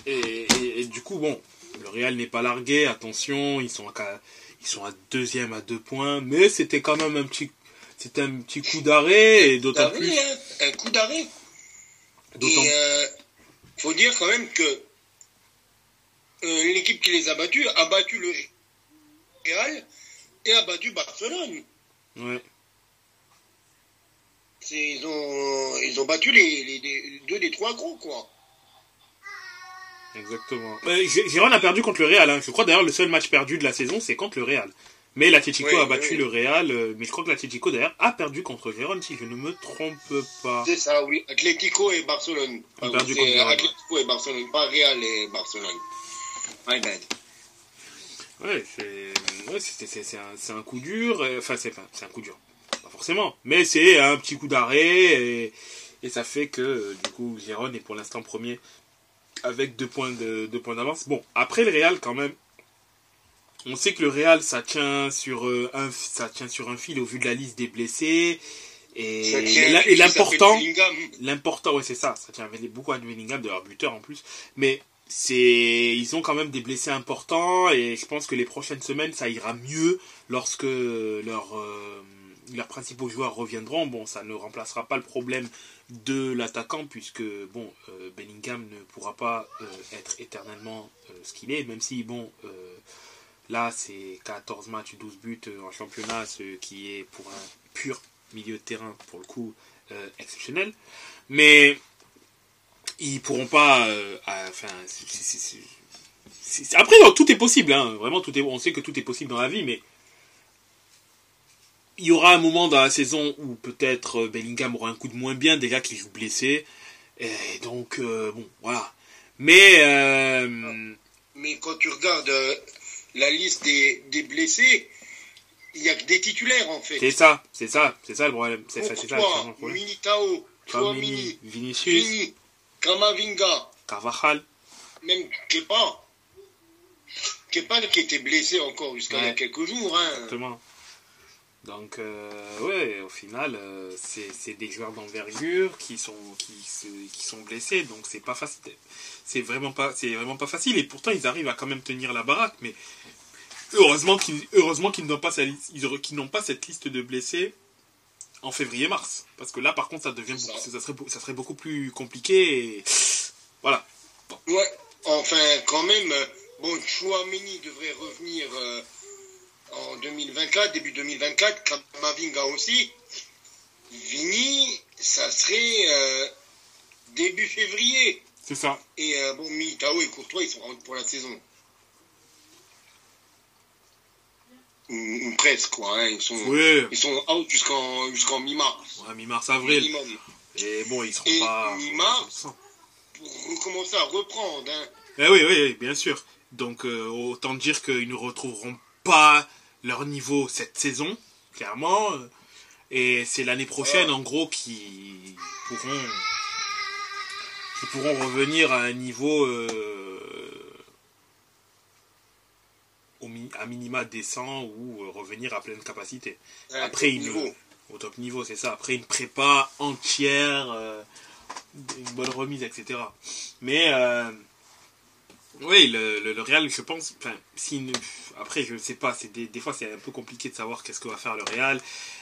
Et, et- et du coup, bon, le Real n'est pas largué, attention, ils sont à, ils sont à deuxième à deux points, mais c'était quand même un petit, c'était un petit coup d'arrêt, et d'autant plus, hein, un coup d'arrêt. d'autant, euh, faut dire quand même que euh, l'équipe qui les a battus a battu le Real et a battu Barcelone. ouais, Ils ont, ils ont battu les, les- les deux des trois gros, quoi. exactement. Euh, a perdu contre le Real, hein. je crois d'ailleurs le seul match perdu de la saison, c'est contre le Real. Mais l'Atletico Oui, a battu oui. le Real, euh, mais je crois que l'Atletico d'ailleurs a perdu contre Gérone, si je ne me trompe pas. C'est ça, oui. Atlético et Barcelone. Ah, perdu contre. Atlético et Barcelone, pas Real et Barcelone. My bad. Ouais, c'est ouais, un, c'est un coup dur. euh, Enfin, c'est enfin, c'est un coup dur. Pas forcément. Mais c'est un petit coup d'arrêt. Et, et ça fait que, euh, du coup, Gérone est pour l'instant premier avec deux points de- deux points d'avance. Bon, après le Real, quand même. On sait que le Real, ça tient sur euh, un, ça tient sur un fil au vu de la liste des blessés. Et, l'important. L'important, ouais, c'est ça. Ça tient avec beaucoup à Bellingham, de leur buteur en plus. Mais c'est, ils ont quand même des blessés importants et je pense que les prochaines semaines, ça ira mieux lorsque leurs, euh, leurs principaux joueurs reviendront. Bon, ça ne remplacera pas le problème de l'attaquant puisque, bon, euh, Bellingham ne pourra pas euh, être éternellement euh, ce qu'il est, même si, bon, là, c'est 14 matchs, 12 buts euh, en championnat, ce qui est pour un pur milieu de terrain, pour le coup, euh, exceptionnel. Mais ils pourront pas. euh, enfin, après, tout est possible. Hein, vraiment, tout est. On sait que tout est possible dans la vie, mais il y aura un moment dans la saison où peut-être Bellingham aura un coup de moins bien, déjà qu'il joue blessé. Et donc, bon, voilà. Mais Mais quand tu regardes la liste des, des blessés, il n'y a que des titulaires, en fait. c'est ça, c'est ça, c'est ça le problème. C'est ça, c'est ça Courtois, le problème. Militao, Chouamini, Vinicius, Vini, Kamavinga, Carvajal. même Kepa. Kepa qui était blessé encore jusqu'à il y a Ouais. quelques jours. Hein. Exactement. Donc, euh, ouais, au final, euh, c'est des joueurs d'envergure qui sont, qui, qui sont blessés, donc c'est pas facile. C'est vraiment pas, c'est vraiment pas facile. Et pourtant, ils arrivent à quand même tenir la baraque. Mais heureusement qu'ils, heureusement qu'ils n'ont pas, n'ont pas cette liste de blessés en février-mars, parce que là, par contre, ça devient, beaucoup- ça. ça serait, ça serait beaucoup plus compliqué. Et voilà. Ouais, enfin, quand même, bon, Chouameni devrait revenir euh, en 2024, début 2024, Kamavinga aussi. Vini, ça serait euh, début février. C'est ça. Et euh, bon, Militao et Courtois, ils sont rentrés pour la saison. Ou, ou presque, quoi. hein, Ils sont, Oui. ils sont out jusqu'en jusqu'en mi-mars. Ouais, mi-mars-avril. Minimum. Et bon, ils seront Et pas. mi-mars, Pour recommencer à reprendre. Hein. Eh oui, oui, oui, bien sûr. Donc euh, autant dire qu'ils ne retrouveront pas leur niveau cette saison, clairement. Et c'est l'année prochaine, en gros, qui pourront, qui pourront revenir à un niveau euh, au mi- à minima décent ou euh, revenir à pleine capacité. Après, il niveau. au top niveau, c'est ça. Après une prépa entière, euh, une bonne remise, etc. Mais euh, oui, le, le, le Real, je pense. Si une- après, je ne sais pas. Des, des fois, c'est un peu compliqué de savoir qu'est-ce que va faire le Real.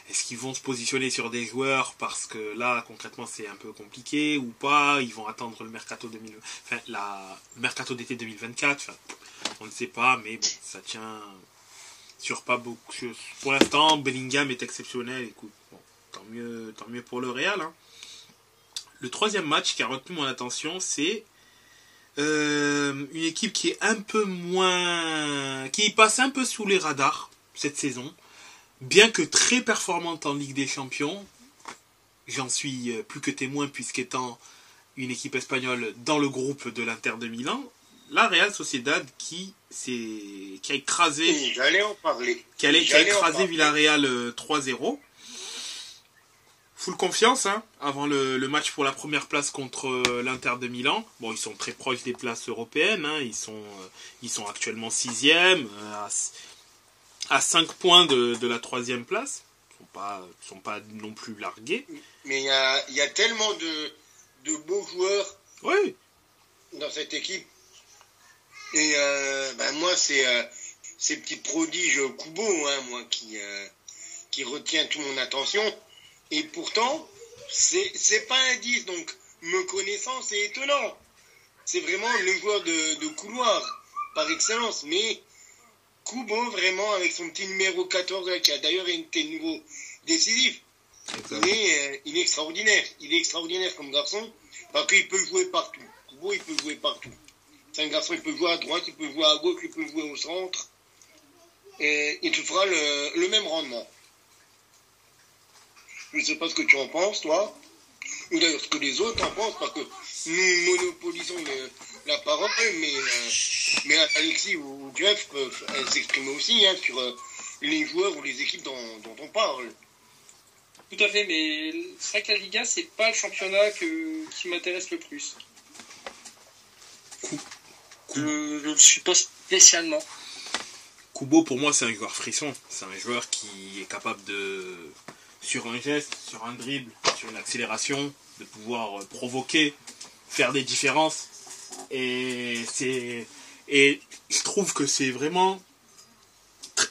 Est-ce qu'ils vont se positionner sur des joueurs parce que là, concrètement, c'est un peu compliqué ou pas? Ils vont attendre le mercato 2000, enfin, la le mercato d'été 2024. Enfin, on ne sait pas, mais ça tient sur pas beaucoup. Pour l'instant, Bellingham est exceptionnel. Tant mieux, tant mieux pour le Real. hein. Le troisième match qui a retenu mon attention, c'est euh, une équipe qui est un peu moins, qui passe un peu sous les radars cette saison, bien que très performante en Ligue des Champions. J'en suis euh, plus que témoin puisqu'étant une équipe espagnole dans le groupe de l'Inter de Milan, la Real Sociedad qui qui a écrasé J'allais en parler. qui, allait, qui a écrasé. Villarreal euh, 3-0. full confiance hein, avant le, le match pour la première place contre euh, l'Inter de Milan. Bon, ils sont très proches des places européennes. hein, Ils sont, euh, ils sont actuellement sixième, euh, à, à 5 points de, de la troisième place. Ils sont pas, ils sont pas non plus largués. Mais il y a, y a tellement de, de beaux joueurs Oui, dans cette équipe. Et euh, ben moi, c'est euh, ces petits prodiges Kubo, hein, moi, qui, euh, qui retient toute mon attention. Et pourtant, c'est pas un 10, donc me connaissant, c'est étonnant. C'est vraiment le joueur de, de couloir par excellence. Mais Kubo, vraiment, avec son petit numéro 14, là, qui a d'ailleurs été nouveau décisif, il est, euh, il est extraordinaire. Il est extraordinaire comme garçon parce qu'il peut jouer partout. Kubo, il peut jouer partout. C'est un garçon, il peut jouer à droite, il peut jouer à gauche, il peut jouer au centre. Et il te fera le, même rendement. Je ne sais pas ce que tu en penses, toi. Ou d'ailleurs ce que les autres en pensent, parce que nous monopolisons la parole, mais, euh, Alexis ou Jeff peuvent euh, s'exprimer aussi hein, sur euh, les joueurs ou les équipes dont, dont on parle. Tout à fait, mais c'est vrai que la Liga, c'est pas le championnat que, qui m'intéresse le plus. Je ne le suis pas spécialement. Kubo, pour moi, c'est un joueur frisson. C'est un joueur qui est capable de, sur un geste, sur un dribble, sur une accélération, de pouvoir euh, provoquer, faire des différences. Et c'est, et je trouve que c'est vraiment,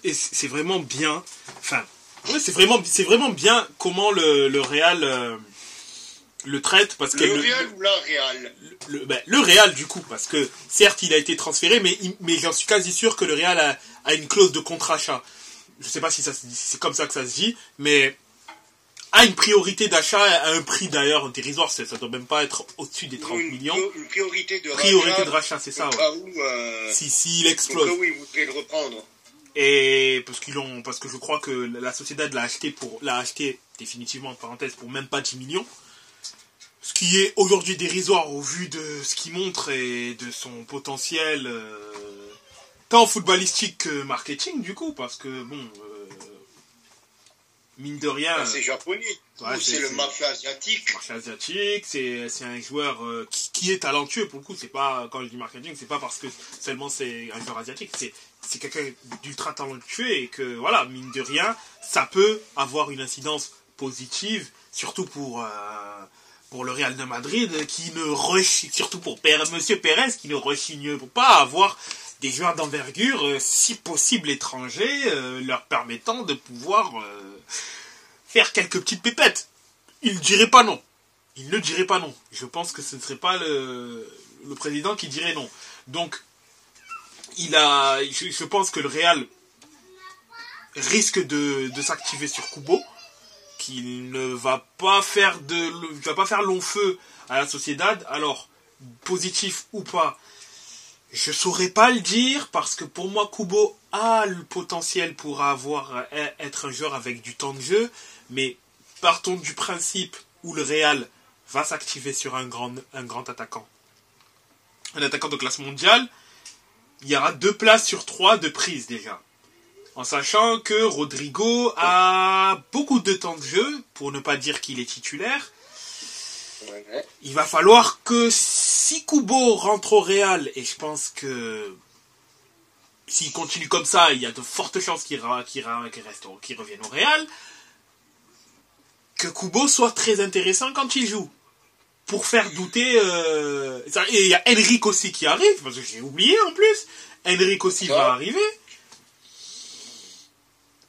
c'est vraiment bien. Enfin, c'est vraiment, vraiment bien comment le, le Real euh, le traite parce que Le Real ou la Real le, ben, le Real du coup parce que certes il a été transféré mais, il- mais j'en suis quasi sûr que le Real a, a une clause de contre-achat je sais pas si ça si c'est comme ça que ça se dit mais a une priorité d'achat à un prix d'ailleurs dérisoire ça doit même pas être au-dessus des 30 une, millions Une priorité de priorité rachat, de rachat c'est ça ouais. où, euh, si s'il au explose cas où ils voudraient le reprendre. et parce qu'ils ont parce que je crois que la Sociedad l'a acheté pour l'a acheté définitivement en parenthèse pour même pas 10 millions ce qui est aujourd'hui dérisoire au vu de ce qu'il montre et de son potentiel euh, tant footballistique que marketing du coup parce que bon euh, mine de rien Ah, c'est japonais. Ouais, ou c'est- le marché asiatique. marché asiatique, c'est c'est un joueur euh, qui, qui est talentueux pour le coup. C'est pas quand je dis marketing, c'est pas parce que seulement c'est un joueur asiatique, c'est c'est quelqu'un d'ultra talentueux et que voilà mine de rien, ça peut avoir une incidence positive, surtout pour pour le Real de Madrid qui ne rechigne, surtout pour Père- Monsieur Pérez qui ne rechigne pas à avoir des joueurs d'envergure, euh, si possible étrangers, euh, leur permettant de pouvoir euh, faire quelques petites pépettes il ne dirait pas non. Il ne dirait pas non. Je pense que ce ne serait pas le, président qui dirait non. Donc, il a, je, je pense que le Real risque de, de s'activer sur Kubo, qu'il ne va pas faire de, il va pas faire long feu à la Sociedad. Alors, positif ou pas, je saurais pas le dire parce que pour moi, Kubo a le potentiel pour avoir être un joueur avec du temps de jeu, mais partons du principe où le Real va s'activer sur un grand, un grand attaquant. Un attaquant de classe mondiale, il y aura deux places sur trois de prise déjà. En sachant que Rodrigo a beaucoup de temps de jeu, pour ne pas dire qu'il est titulaire. Il va falloir que si Kubo rentre au Real, et je pense que s'il continue comme ça, il y a de fortes chances qu'il reste revienne au Real, que Kubo soit très intéressant quand il joue. Pour faire douter... euh, Et il y a Henrik aussi qui arrive, parce que j'ai oublié en plus. Henrik aussi va arriver.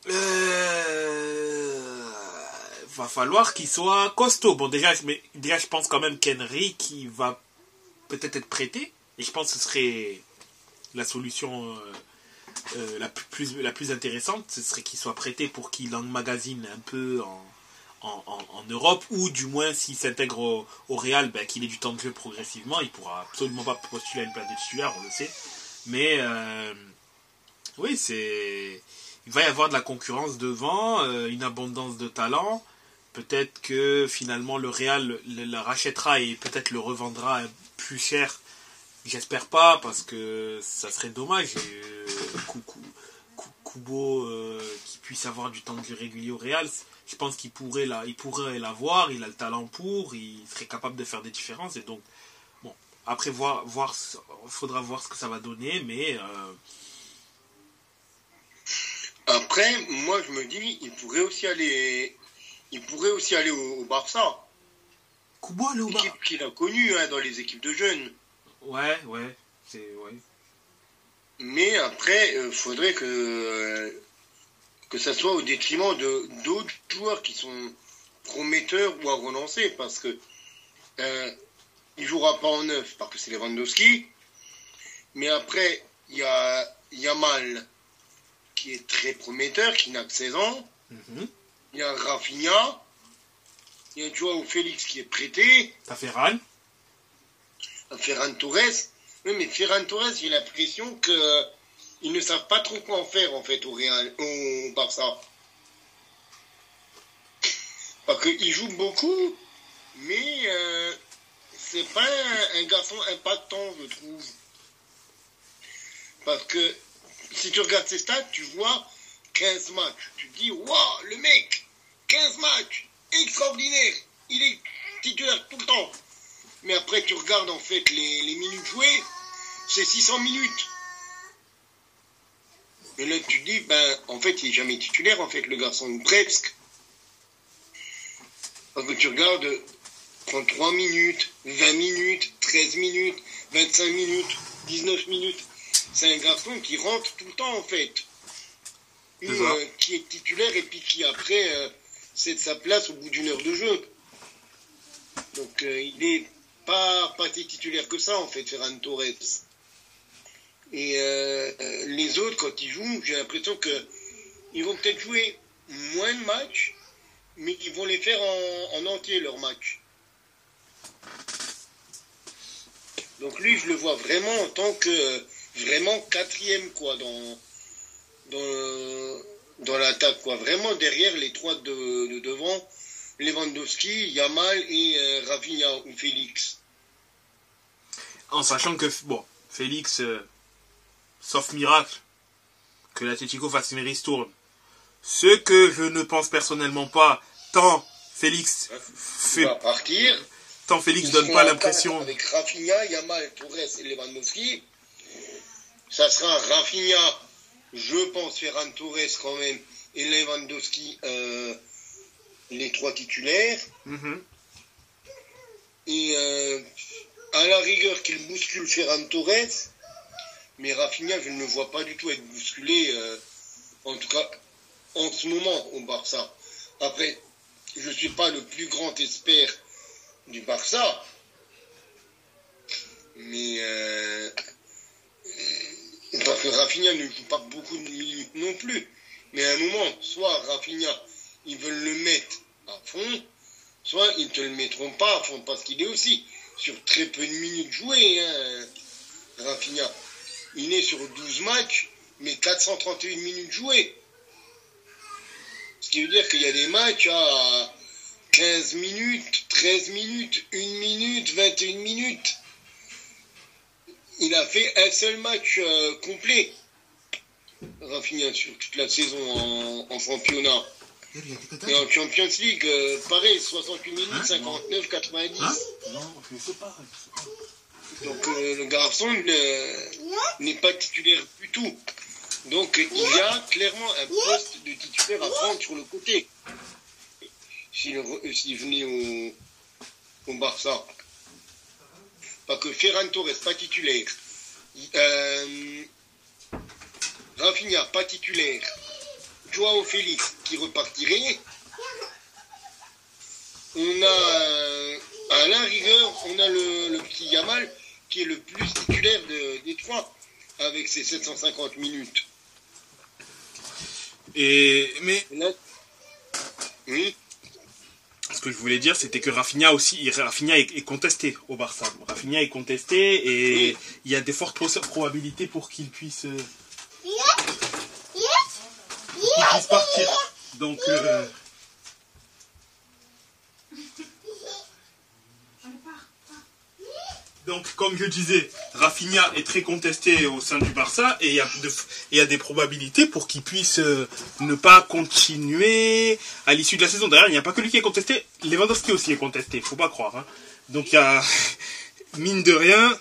Euh, va falloir qu'il soit costaud. Bon, déjà, déjà, je pense quand même qu'Henrik il va peut-être être prêté. Et je pense que ce serait la solution euh, euh, la, plus, la plus intéressante. Ce serait qu'il soit prêté pour qu'il emmagasine un peu en, en, en- Europe. Ou du moins, s'il s'intègre au, au Real, ben, qu'il ait du temps de jeu progressivement. Il pourra absolument pas postuler à une place de titulaire, on le sait. Mais euh, oui, c'est il va y avoir de la concurrence devant, euh, une abondance de talent. Peut-être que finalement le Real le, le rachètera et peut-être le revendra plus cher. J'espère pas parce que ça serait dommage. Et, euh, Ku- Ku- Ku- Kubo euh, qui puisse avoir du temps de jeu régulier au Real. Je pense qu'il pourrait la, il pourrait l'avoir, il a le talent pour, il serait capable de faire des différences. Et donc, bon, après, voir, voir, faudra voir ce que ça va donner, mais. Après, moi je me dis, il pourrait aussi aller, il pourrait aussi aller au, Barça. Kubo aller au Barça. qu'il a connu hein, dans les équipes de jeunes. Ouais, ouais, c'est ouais. Mais après, il euh, faudrait que, euh, que ça soit au détriment de d'autres joueurs qui sont prometteurs ou à renoncer parce que euh, il jouera pas en neuf parce que c'est Lewandowski. Mais après, il y a Yamal qui est très prometteur, qui n'a que 16 ans. Il y a Rafinha. Il y a Joao Félix qui est prêté. T'as Ferran. Ferran Torres. Oui, mais Ferran Torres, j'ai l'impression que ils ne savent pas trop quoi en faire en fait au Real, au Barça. Parce qu'il joue beaucoup, mais euh, c'est pas un, garçon impactant, je trouve. Parce que si tu regardes ses stats, tu vois 15 matchs. Tu te dis, waouh, le mec, 15 matchs, extraordinaire. Il est titulaire tout le temps. Mais après, tu regardes en fait les, minutes jouées, c'est 600 minutes. Et là, tu te dis, ben, en fait, il n'est jamais titulaire, en fait, le garçon, presque. Parce que tu regardes 33 minutes, 20 minutes, 13 minutes, 25 minutes, 19 minutes. C'est un garçon qui rentre tout le temps, en fait. Euh, qui est titulaire et puis qui, après, euh, c'est de sa place au bout d'une heure de jeu. Donc, euh, il n'est pas, pas si titulaire que ça, en fait, Ferran Torres. Et les autres, quand ils jouent, j'ai l'impression qu'ils vont peut-être jouer moins de matchs, mais ils vont les faire en, entier, leurs matchs. Donc lui, je le vois vraiment en tant que vraiment quatrième, quoi, dans, dans, dans l'attaque, quoi. Vraiment derrière les trois de, devant, Lewandowski, Yamal et euh, Rafinha ou Félix. En sachant que, bon, Félix, euh, sauf miracle, que l'Atletico fasse une ristourne. Ce que je ne pense personnellement pas, tant Félix fait partir. Tant Félix donne pas l'impression. Avec Rafinha, Yamal, Torres et Lewandowski, ça sera Rafinha, je pense Ferran Torres quand même, et Lewandowski, euh, les trois titulaires. Mhm. Et euh, à la rigueur qu'il bouscule Ferran Torres, mais Rafinha, je ne le vois pas du tout être bousculé, euh, en tout cas en ce moment au Barça. Après, je ne suis pas le plus grand expert du Barça, mais euh, parce que Rafinha ne joue pas beaucoup de minutes non plus. Mais à un moment, soit Rafinha, ils veulent le mettre à fond, soit ils ne te le mettront pas à fond, parce qu'il est aussi sur très peu de minutes jouées, hein, Rafinha. Il est sur 12 matchs, mais 431 minutes jouées. Ce qui veut dire qu'il y a des matchs à 15 minutes, 13 minutes, 1 minute, 21 minutes. Il a fait un seul match euh, complet. Rafinha sur toute la saison en, championnat. Et en Champions League, euh, pareil, 68 minutes, 59, 90. Hein non, je sais pas. Donc euh, le garçon n'est pas titulaire du tout. Donc il y a clairement un poste de titulaire à prendre sur le côté. S'il venait au, au, Barça. Pas que Ferran Torres, pas titulaire. Euh, Rafinha, pas titulaire. Joao Félix qui repartirait. On a, à la rigueur, on a le, le petit Yamal qui est le plus titulaire de, des trois, avec ses 750 minutes. Et, mais. oui. Que je voulais dire, c'était que Rafinha aussi, Rafinha est, contesté au Barça. Rafinha est contesté et il y a des fortes probabilités pour qu'il puisse, euh, puisse partir. Donc, euh, Donc, comme je disais, Rafinha est très contesté au sein du Barça et il y a, y a des probabilités pour qu'il puisse euh, ne pas continuer à l'issue de la saison. D'ailleurs, il n'y a pas que lui qui est contesté, Lewandowski aussi est contesté, faut pas croire. Hein. Donc, il y a, mine de rien.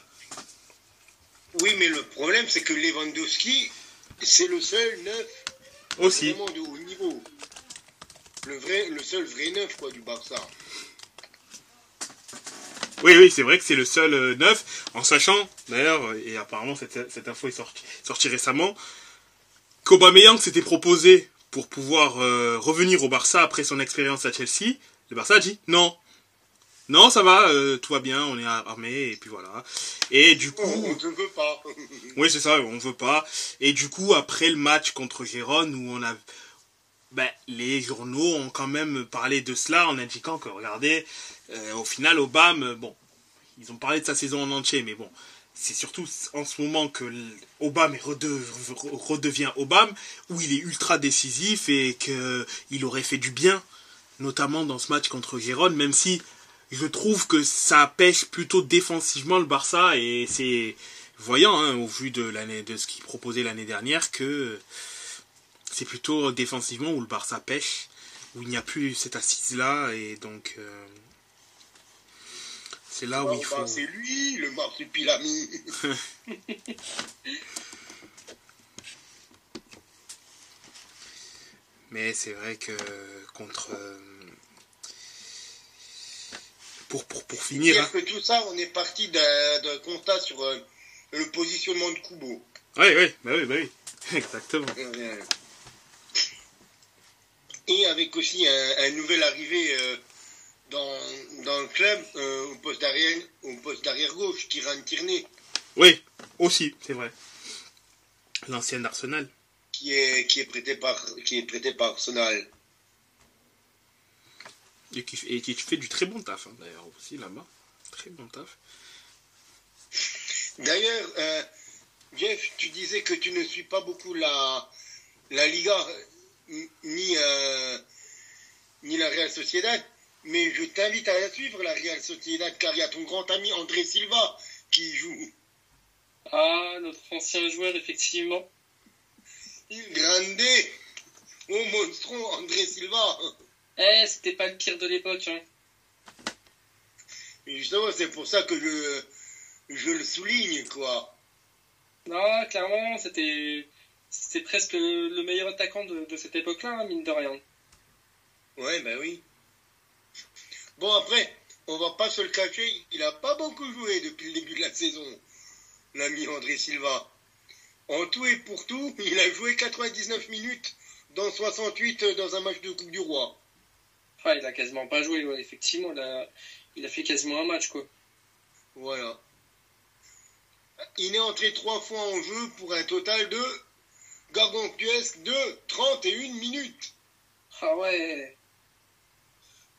Oui, mais le problème, c'est que Lewandowski, c'est le seul neuf aussi. vraiment de haut niveau. Le, vrai, le seul vrai neuf quoi, du Barça. Oui, oui, c'est vrai que c'est le seul euh, neuf, en sachant, d'ailleurs, et apparemment cette, cette info est sortie, sortie récemment, qu'Aubameyang s'était proposé pour pouvoir euh, revenir au Barça après son expérience à Chelsea. Le Barça a dit non. Non, ça va, euh, tout va bien, on est armé, et puis voilà. Et du coup... On ne veut pas. oui, c'est ça, on veut pas. Et du coup, après le match contre Gérone, où on a... Ben, les journaux ont quand même parlé de cela en indiquant que, regardez, euh, au final, Obama, bon, ils ont parlé de sa saison en entier, mais bon, c'est surtout en ce moment que Obama redevient Obama, où il est ultra décisif et qu'il aurait fait du bien, notamment dans ce match contre Gérone, même si je trouve que ça pêche plutôt défensivement le Barça et c'est voyant hein, au vu de de ce qu'il proposait l'année dernière que c'est plutôt défensivement où le Barça pêche où il n'y a plus cette assise là et donc euh, c'est là où il faut. C'est lui, le marsupilami. Mais c'est vrai que contre. Euh, pour, pour, pour finir. Hein. que tout ça, on est parti d'un constat sur euh, le positionnement de Kubo. Oui, oui, bah oui, bah oui. Exactement. Et avec aussi un, nouvel arrivé euh, dans, dans le club euh, au poste d'arrière au poste d'arrière gauche, Kiran Tierney. Oui, aussi, c'est vrai. L'ancien Arsenal. Qui est qui est prêté par qui est prêté par Arsenal. Et qui, et qui fait du très bon taf hein, d'ailleurs aussi là-bas. Très bon taf. D'ailleurs, euh, Jeff, tu disais que tu ne suis pas beaucoup la la Liga ni euh, ni la Real Sociedad mais je t'invite à la suivre, la Real Sociedad, car il y a ton grand ami André Silva qui joue. Ah, notre ancien joueur, effectivement. Il grande Oh, monstro, André Silva Eh, c'était pas le pire de l'époque, hein. justement, c'est pour ça que je, je le souligne, quoi. Non, clairement, c'était c'était presque le meilleur attaquant de, cette époque-là, hein, mine de rien. Ouais, ben oui. Bon, après, on va pas se le cacher, il n'a pas beaucoup joué depuis le début de la saison, l'ami André Silva. En tout et pour tout, il a joué 99 minutes dans 68 dans un match de Coupe du Roi. Ah, il a quasiment pas joué, effectivement, il a, il a fait quasiment un match, quoi. Voilà. Il est entré trois fois en jeu pour un total de gargantuesque de 31 minutes. Ah ouais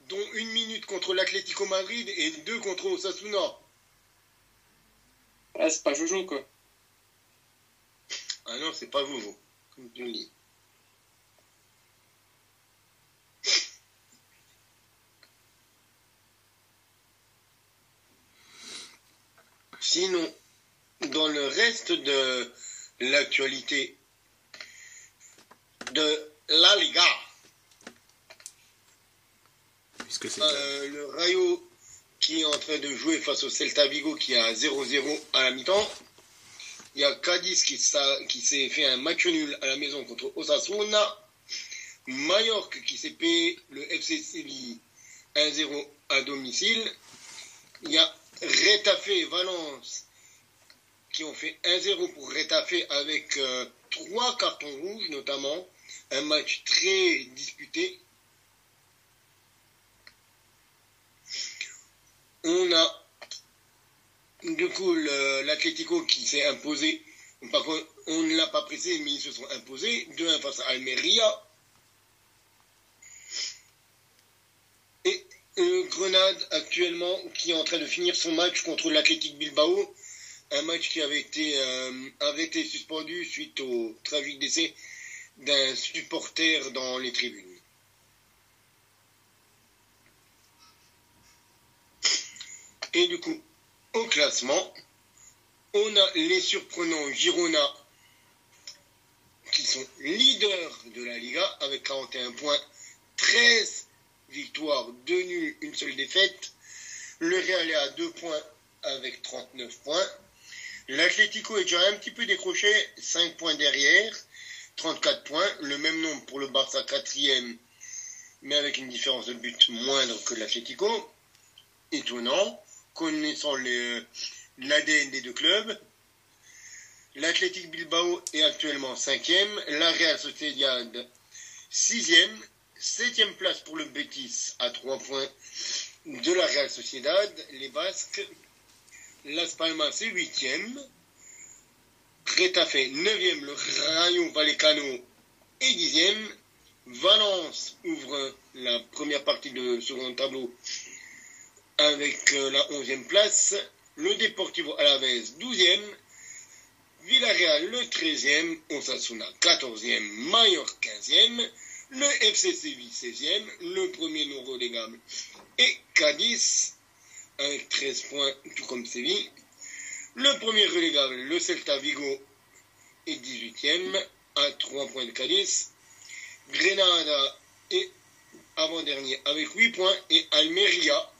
dont une minute contre l'Atlético Madrid et deux contre Osasuna. Ah, c'est pas Jojo, quoi. Ah non, c'est pas Jojo, comme tu le dis. Sinon, dans le reste de l'actualité de la Liga, euh, le Rayo qui est en train de jouer face au Celta Vigo qui a 0-0 à la mi-temps. Il y a Cadiz qui, qui s'est fait un match nul à la maison contre Osasuna. Mallorca qui s'est payé le FC Séville 1-0 à domicile. Il y a Retafe et Valence qui ont fait 1-0 pour Retafe avec euh, trois cartons rouges notamment. Un match très disputé On a du coup l'Atlético qui s'est imposé. Par contre, on ne l'a pas pressé, mais ils se sont imposés. 2-1 face à Almeria. Et Grenade actuellement qui est en train de finir son match contre l'Athletic Bilbao. Un match qui avait été euh, arrêté, suspendu suite au tragique décès d'un supporter dans les tribunes. Et du coup, au classement, on a les surprenants Girona qui sont leaders de la Liga avec 41 points, 13 victoires, 2 nuls, une seule défaite. Le Real est à 2 points avec 39 points. L'Atlético est déjà un petit peu décroché, 5 points derrière, 34 points. Le même nombre pour le Barça, 4 mais avec une différence de but moindre que l'Atlético. Étonnant, connaissant l'ADN des deux clubs. L'Athletic Bilbao est actuellement 5e, la Real Sociedad 6e, 7e place pour le Betis à 3 points de la Real Sociedad, les Basques, Las Palmas est 8e, Retafe 9e, le Rayo Vallecano est 10e, Valence ouvre la première partie de second tableau avec euh, la 11e place, le Deportivo Alavés 12e, Villarreal le 13e, Osasuna 14e, Mallorca 15e, le FC Séville 16e, le premier non relégable et Cadiz avec 13 points, tout comme Séville. Le premier relégable, le Celta Vigo, est 18e à 3 points de Cadiz. Grenada est avant-dernier avec 8 points et Almeria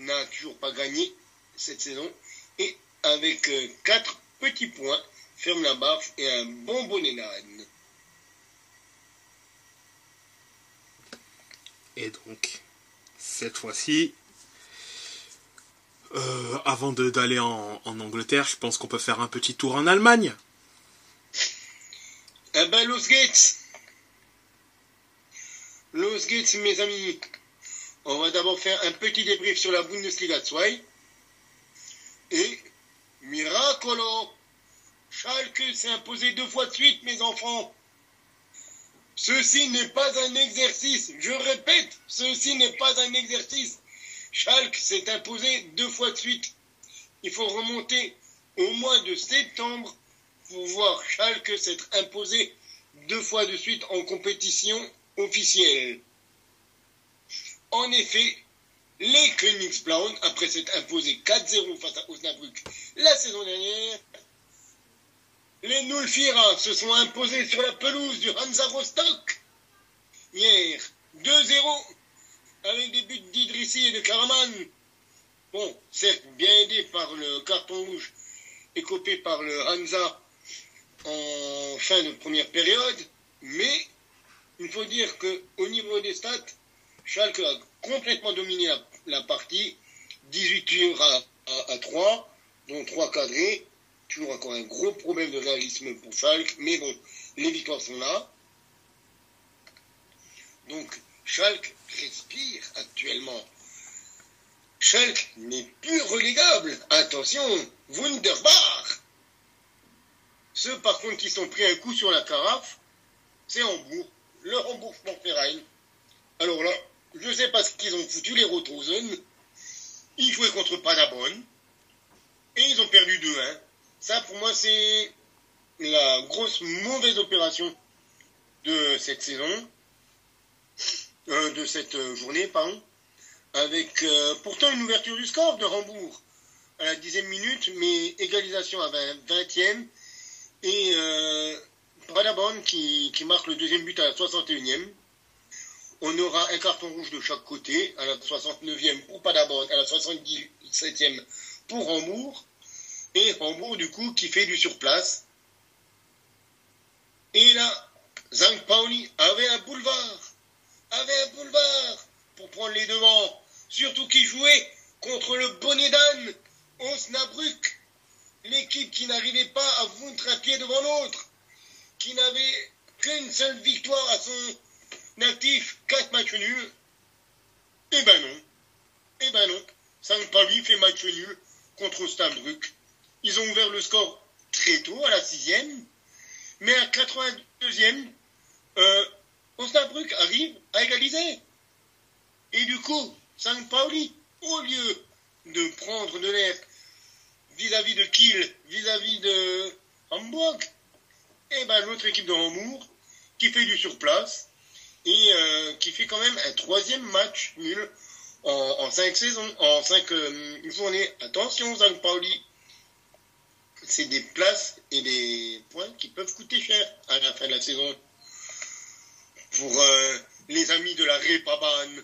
n'a toujours pas gagné cette saison et avec 4 euh, petits points ferme la baffe et un bon bonnet d'âne. Et donc, cette fois-ci, euh, avant d'aller en, Angleterre, je pense qu'on peut faire un petit tour en Allemagne. Eh ben, Los Gates Los Gates, mes amis. On va d'abord faire un petit débrief sur la Bundesliga 2. Et, miracolo Schalke s'est imposé deux fois de suite, mes enfants. Ceci n'est pas un exercice. Je répète, ceci n'est pas un exercice. Schalke s'est imposé deux fois de suite. Il faut remonter au mois de septembre pour voir Schalke s'être imposé deux fois de suite en compétition officielle. En effet, les Königsblauen, après s'être imposés 4-0 face à Osnabrück la saison dernière, les Nulfira se sont imposés sur la pelouse du Hansa Rostock hier 2-0 avec des buts d'Idrissi et de Karaman. Bon, certes bien aidé par le carton rouge écopé par le Hansa en fin de première période, mais il faut dire qu'au niveau des stats, Schalke a complètement dominé la, partie, 18 tirs à, à, à 3, dont 3 cadrés, Toujours encore un gros problème de réalisme pour Schalke, mais bon, les victoires sont là. Donc, Schalke respire actuellement. Schalke n'est plus relégable. Attention, Wunderbar. Ceux, par contre, qui sont pris un coup sur la carafe, c'est Hambourg, le Hambourg Sportverein. Alors là, je sais pas ce qu'ils ont foutu, les Rotrosen. Ils jouaient contre Paderborn et ils ont perdu 2-1. Ça, pour moi, c'est la grosse mauvaise opération de cette saison, euh, de cette journée, pardon, avec euh, pourtant une ouverture du score de Rambourg à la dixième minute, mais égalisation à 20, 20e, et euh, qui, qui, marque le deuxième but à la 61e. On aura un carton rouge de chaque côté, à la 69e pour Paderborn, à la 77e pour Rambourg et Hambourg, du coup, qui fait du surplace. Et là, Zhang Pauli avait un boulevard, avait un boulevard pour prendre les devants, surtout qu'il jouait contre le bonnet d'âne, Osnabrück, l'équipe qui n'arrivait pas à foutre un pied devant l'autre, qui n'avait qu'une seule victoire à son natif, quatre matchs nuls. Eh ben non, eh ben non, Zhang Pauli fait match nul contre Osnabrück. Ils ont ouvert le score très tôt, à la sixième. Mais à 82e, euh, arrive à égaliser. Et du coup, Saint Pauli, au lieu de prendre de l'air vis-à-vis de Kiel, vis-à-vis de Hamburg, eh ben l'autre équipe de Hambourg, qui fait du surplace, et euh, qui fait quand même un troisième match nul en, cinq saisons, en cinq euh, journées. Attention, Zang Pauli, c'est des places et des points qui peuvent coûter cher à la fin de la saison pour euh, les amis de la Repaban.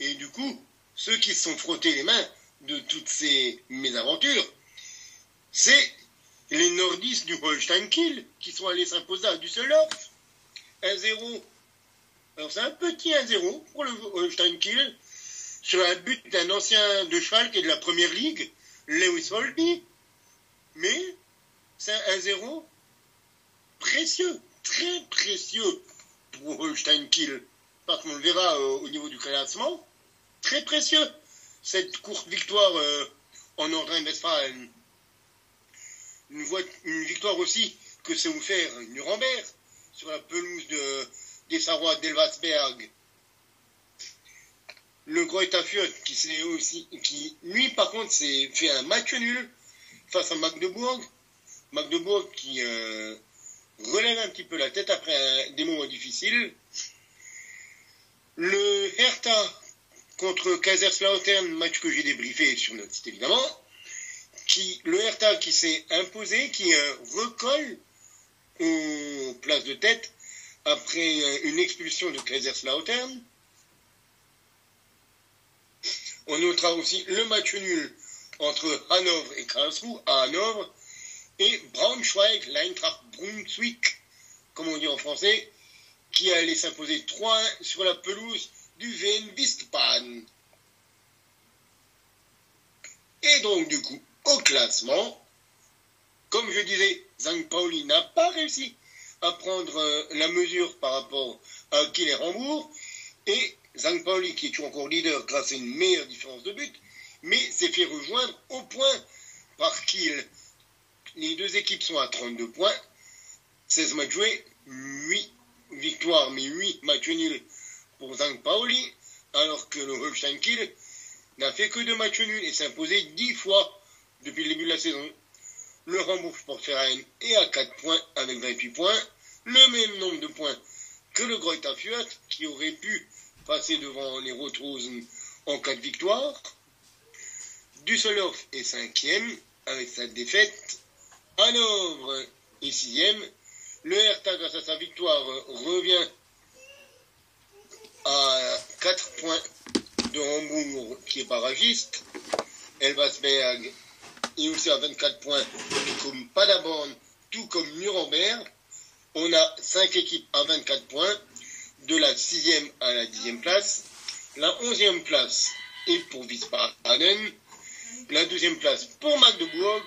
Et du coup, ceux qui se sont frottés les mains de toutes ces mésaventures, c'est les nordistes du Holstein Kiel qui sont allés s'imposer à Düsseldorf. 1-0. Alors c'est un petit 1-0 pour le Holstein Kiel sur un but d'un ancien de Schalke et de la première ligue, Lewis Holby. Mais c'est un 1-0 précieux, très précieux pour Holstein Kiel. Parce qu'on le verra euh, au niveau du classement. Très précieux. Cette courte victoire euh, en Nordrhein-Westfalen une, victoire aussi que s'est offert Nuremberg sur la pelouse de, des Sarrois d'Elvasberg. Le Greuther qui s'est aussi, qui lui par contre s'est fait un match nul face à Magdebourg. Magdebourg qui euh, relève un petit peu la tête après des moments difficiles. Le Hertha contre Kaiserslautern, match que j'ai débriefé sur notre site évidemment le Hertha qui s'est imposé, qui euh, recolle aux places de tête après euh, une expulsion de Kaiserslautern. On notera aussi le match nul entre Hanovre et Karlsruhe à Hanovre et Braunschweig, l'Eintracht Brunswick, comme on dit en français, qui allait s'imposer 3-1 sur la pelouse du VN Wiesbaden. Et donc, du coup, au classement. Comme je disais, Zhang Pauli n'a pas réussi à prendre euh, la mesure par rapport à Kiel et Rambourg. Et Zhang Pauli, qui est toujours encore leader grâce à une meilleure différence de but, mais s'est fait rejoindre au point par Kiel. Les deux équipes sont à 32 points, 16 matchs joués, 8 victoires, mais 8 matchs nuls pour Zhang Pauli, alors que le Holstein Kiel n'a fait que deux matchs nuls et s'est imposé 10 fois depuis le début de la saison. Le Hamburg Sportverein est à 4 points avec 28 points, le même nombre de points que le Greuther Fürth qui aurait pu passer devant les Rotrosen en cas de victoire. Düsseldorf est cinquième avec sa défaite. Hanovre est sixième. Le Hertha, grâce à sa victoire, revient à 4 points de Hambourg qui est barragiste. Elvasberg et aussi à 24 points, comme Paderborn, tout comme Nuremberg. On a 5 équipes à 24 points, de la 6e à la 10e place. La 11e place est pour Wiesbaden. La 12e place pour Magdebourg.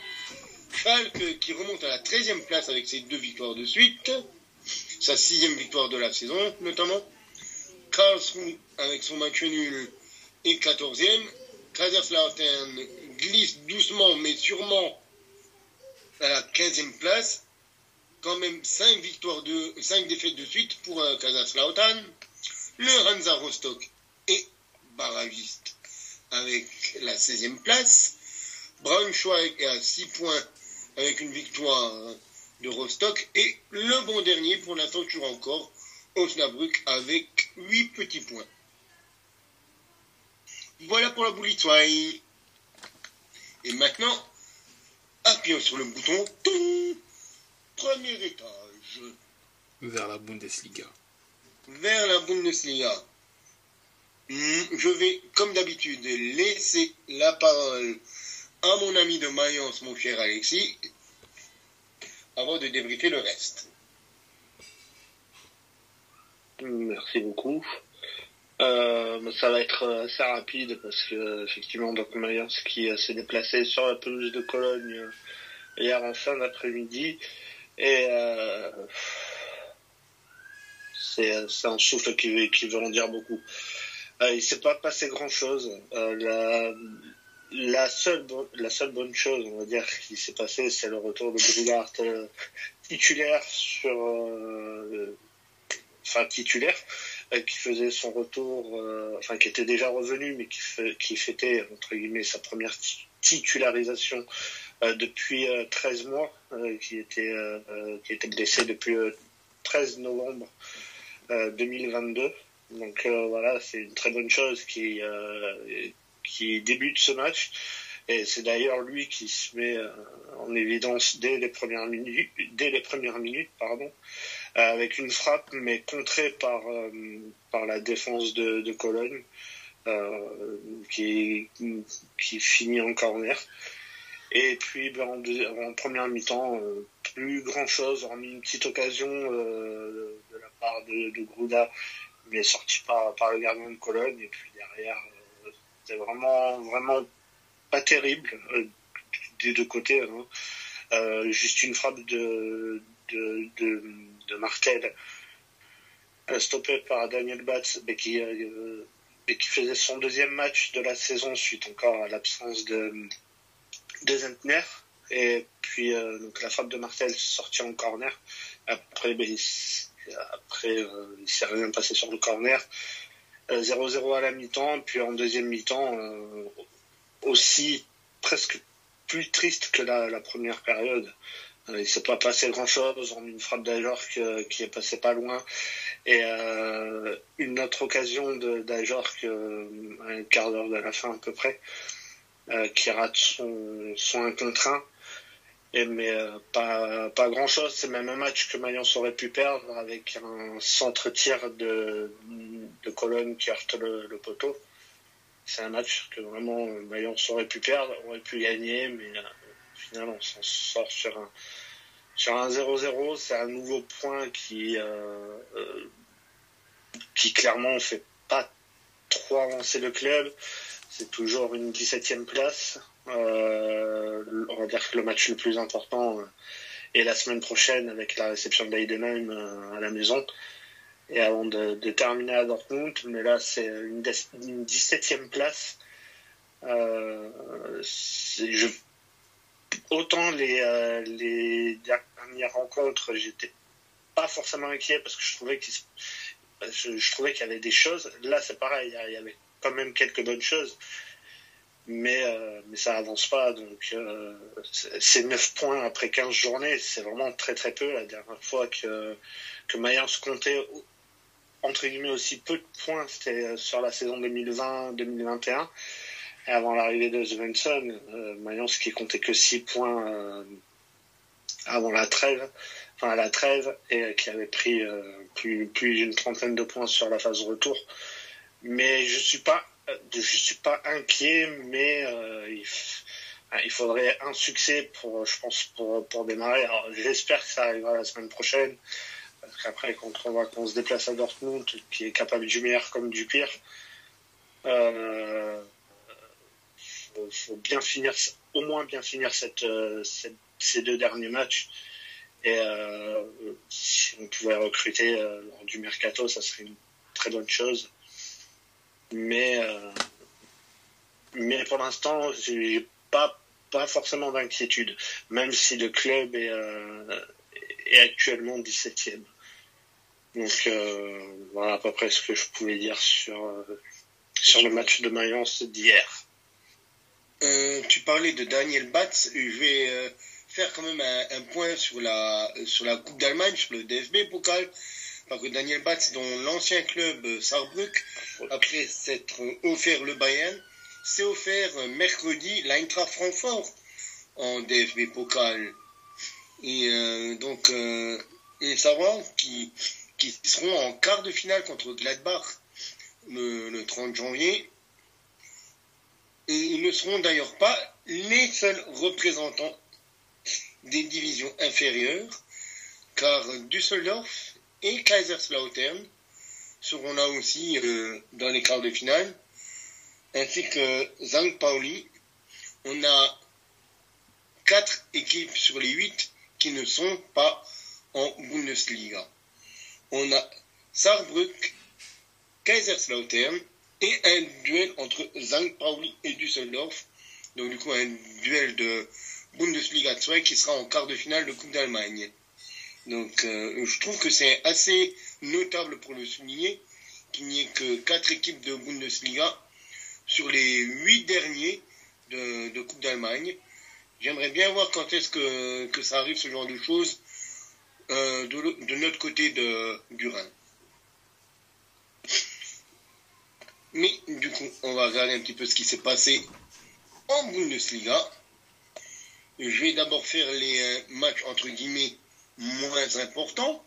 Schalke qui remonte à la 13e place avec ses deux victoires de suite. Sa sixième victoire de la saison, notamment. Karlsruhe avec son match nul est 14e. Kaiserslautern glisse doucement mais sûrement à la 15e place. Quand même 5 victoires de 5 défaites de suite pour euh, Kaiserslautern. Le Hansa Rostock est barragiste avec la 16e place. Braunschweig est à 6 points avec une victoire de Rostock. Et le bon dernier pour l'instant toujours encore, Osnabrück avec 8 petits points. Voilà pour la soirée. Et maintenant, appuyons sur le bouton. premier étage. Vers la Bundesliga. Vers la Bundesliga. Hmm, je vais, comme d'habitude, laisser la parole à mon ami de Mayence, mon cher Alexis, avant de débriefer le reste. Merci beaucoup. Euh, ça va être assez rapide parce que effectivement Doc Myers qui s'est déplacé sur la pelouse de Cologne euh, hier en fin d'après-midi et euh, c'est un souffle qui, qui veut en dire beaucoup. Euh, il s'est pas passé grand chose. Euh, la, la seule la seule bonne chose on va dire qui s'est passé c'est le retour de Brugart titulaire sur enfin titulaire euh, qui faisait son retour, euh, enfin qui était déjà revenu, mais qui, qui fêtait entre guillemets sa première titularisation euh, depuis 13 mois, qui était qui était blessé depuis le 13 novembre 2022. Donc voilà, c'est une très bonne chose qui, qui débute ce match. Et c'est d'ailleurs lui qui se met en évidence dès les premières minutes, dès les premières minutes, pardon, avec une frappe mais contrée par par la défense de, Cologne. Euh, qui, qui finit en corner. Et puis ben, en, première mi-temps, euh, plus grand-chose, hormis une petite occasion euh, de la part de, de Grouda, mais sorti par, par le gardien de Cologne. Et puis derrière, c'était vraiment, vraiment pas terrible des deux côtés. Hein. juste une frappe de, de, de, Martel stoppée par Daniel Batz, mais qui et qui faisait son deuxième match de la saison suite encore à l'absence de, de Zentner. Et puis euh, la frappe de Martel sortie en corner. Après, ben, il, euh, s'est rien passé sur le corner. 0-0 euh, à la mi-temps, puis en deuxième mi-temps aussi presque plus triste que la première période. Il s'est pas passé grand-chose, on a une frappe d'Ajorc qui est passée pas loin. Et euh, une autre occasion d'Ajorc, euh, un quart d'heure de la fin à peu près, euh, qui rate son, son 1 contre 1. Et, mais pas, pas grand chose. C'est même un match que Mayence aurait pu perdre avec un centre-tir de, de Cologne qui heurte le, le poteau. C'est un match que vraiment Mayence aurait pu perdre, aurait pu gagner, mais au on s'en sort sur un, sur un 0-0, c'est un nouveau point qui, euh, euh, qui clairement fait pas trop avancer le club. C'est toujours une 17e place. Euh, on va dire que le match le plus important est la semaine prochaine avec la réception de l'Eidenheim à la maison. Et avant de, terminer à Dortmund, mais là c'est une, 17e place. je autant les, euh, les dernières rencontres, j'étais pas forcément inquiet parce que je trouvais qu'il y avait des choses. Là, c'est pareil, il y avait quand même quelques bonnes choses, mais euh, ça avance pas. Donc euh, c'est 9 points après 15 journées, c'est vraiment très très peu. La dernière fois que que Mayence comptait entre guillemets aussi peu de points, c'était sur la saison 2020-2021 avant l'arrivée de Svensson, euh, Mayence qui comptait que 6 points euh, avant la trêve, enfin à la trêve, et qui avait pris euh, plus, d'une trentaine de points sur la phase retour. Mais je suis pas, je suis pas inquiet, mais il, il, faudrait un succès pour, je pense, pour, pour démarrer. J'espère que ça arrivera la semaine prochaine, parce qu'après quand on voit qu'on se déplace à Dortmund, qui est capable du meilleur comme du pire. Euh, faut, bien finir, au moins bien finir euh, ces deux derniers matchs. Et euh, si on pouvait recruter euh, lors du mercato, ça serait une très bonne chose. Mais, mais pour l'instant, j'ai pas, pas forcément d'inquiétude, même si le club est, est actuellement 17e. Donc voilà à peu près ce que je pouvais dire sur, sur le match de Mayence d'hier. Euh, tu parlais de Daniel Batz. Je vais euh, faire quand même un, point sur la, sur la Coupe d'Allemagne, sur le DFB Pokal. Parce que Daniel Batz, dont l'ancien club euh, Saarbrück, après s'être offert le Bayern, s'est offert mercredi l'Eintracht Francfort en DFB Pokal. Et donc, et savoir qui, qui seront en quart de finale contre Gladbach le 30 janvier et ils ne seront d'ailleurs pas les seuls représentants des divisions inférieures, car Düsseldorf et Kaiserslautern seront là aussi euh, dans les quarts de finale, ainsi que Zang Pauli. On a quatre équipes sur les huit qui ne sont pas en Bundesliga. On a Saarbrück, Kaiserslautern, et un duel entre St. Pauli et Düsseldorf. Donc du coup un duel de Bundesliga 2 qui sera en quart de finale de Coupe d'Allemagne. Donc euh, je trouve que c'est assez notable pour le souligner qu'il n'y ait que quatre équipes de Bundesliga sur les huit derniers de, Coupe d'Allemagne. J'aimerais bien voir quand est-ce que, que ça arrive ce genre de choses euh, de, de, notre côté de, du Rhin. Mais du coup, on va regarder un petit peu ce qui s'est passé en Bundesliga. Je vais d'abord faire les euh, matchs entre guillemets moins importants,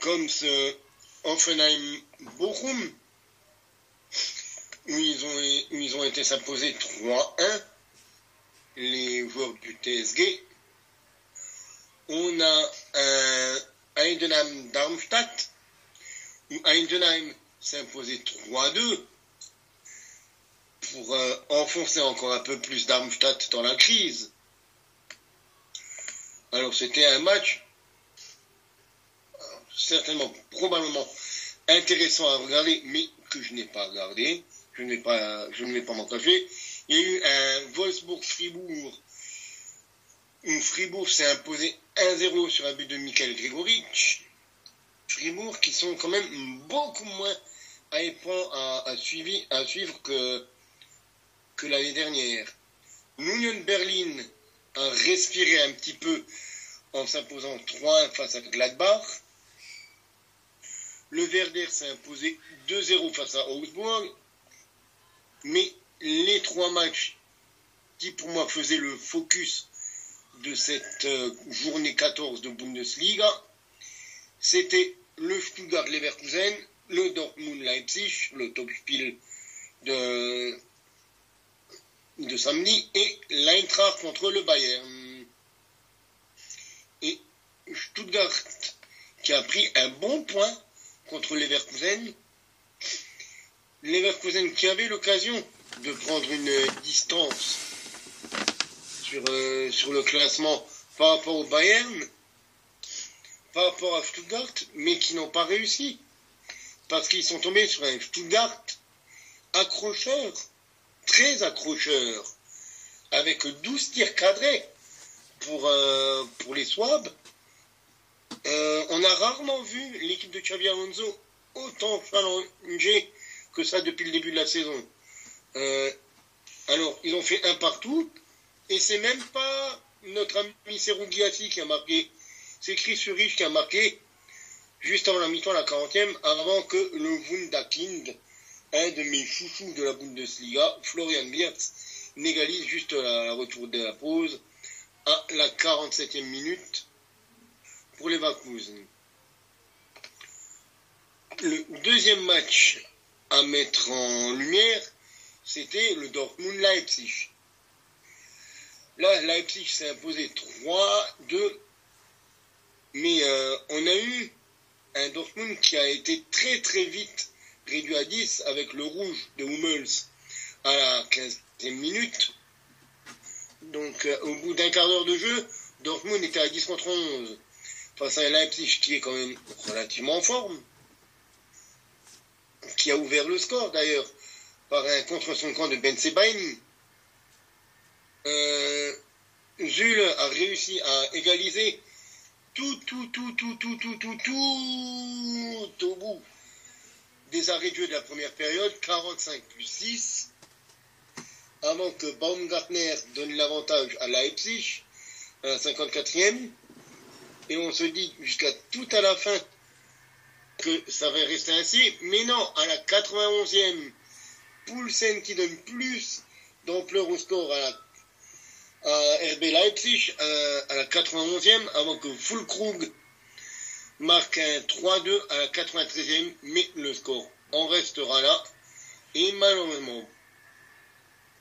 comme ce Offenheim-Bochum, où ils ont, été s'imposer 3-1, les joueurs du TSG. On a un Heidenheim-Darmstadt, où Heidenheim s'est imposé 3-2 pour euh, enfoncer encore un peu plus Darmstadt dans la crise. Alors c'était un match euh, certainement, probablement intéressant à regarder, mais que je n'ai pas regardé. Je, n'ai pas, je ne vais pas m'en. Il y a eu un Wolfsburg-Fribourg où Fribourg s'est imposé 1-0 sur un but de Michael Grigoric. Fribourg qui sont quand même beaucoup moins à, suivre que, que l'année dernière. L'Union Berlin a respiré un petit peu en s'imposant 3 face à Gladbach. Le Werder s'est imposé 2-0 face à Augsburg. Mais les trois matchs qui pour moi faisaient le focus de cette euh, journée 14 de Bundesliga, c'était le Stuttgart-Leverkusen, le Dortmund-Leipzig, le top spiel de, de samedi, et l'Eintracht contre le Bayern. Et Stuttgart qui a pris un bon point contre Leverkusen. Leverkusen qui avait l'occasion de prendre une distance sur, euh, sur le classement par rapport au Bayern, par rapport à Stuttgart, mais qui n'ont pas réussi. Parce qu'ils sont tombés sur un Stuttgart accrocheur, très accrocheur, avec 12 tirs cadrés pour, euh, pour les Swabs. Euh, on a rarement vu l'équipe de Xavi Alonso autant challenger que ça depuis le début de la saison. Euh, alors, ils ont fait un partout, et c'est même pas notre ami Serou qui a marqué, c'est Chris qui a marqué juste avant la mi-temps, la 40e, avant que le Wunderkind, un de mes chouchous de la Bundesliga, Florian Wirtz, n'égalise juste à la retour de la pause à la 47e minute pour les Leverkusen. Le deuxième match à mettre en lumière, c'était le Dortmund-Leipzig. Là, Leipzig s'est imposé 3-2, mais euh, on a eu un Dortmund qui a été très très vite réduit à 10 avec le rouge de Hummels à la 15e minute. Donc euh, au bout d'un quart d'heure de jeu, Dortmund était à 10 contre 11 face à Leipzig qui est quand même relativement en forme, qui a ouvert le score d'ailleurs par un contre son camp de Ben. Euh, Jules a réussi à égaliser tout, tout, tout, tout, tout, tout, tout, au bout des arrêts de jeu de la première période, 45 plus 6, avant que Baumgartner donne l'avantage à Leipzig, à la 54e. Et on se dit jusqu'à tout à la fin que ça va rester ainsi. Mais non, à la 91e, Poulsen qui donne plus d'ampleur au score à, RB Leipzig à, la 91e avant que Fulkrug marque un 3-2 à la 93e, mais le score en restera là. Et malheureusement,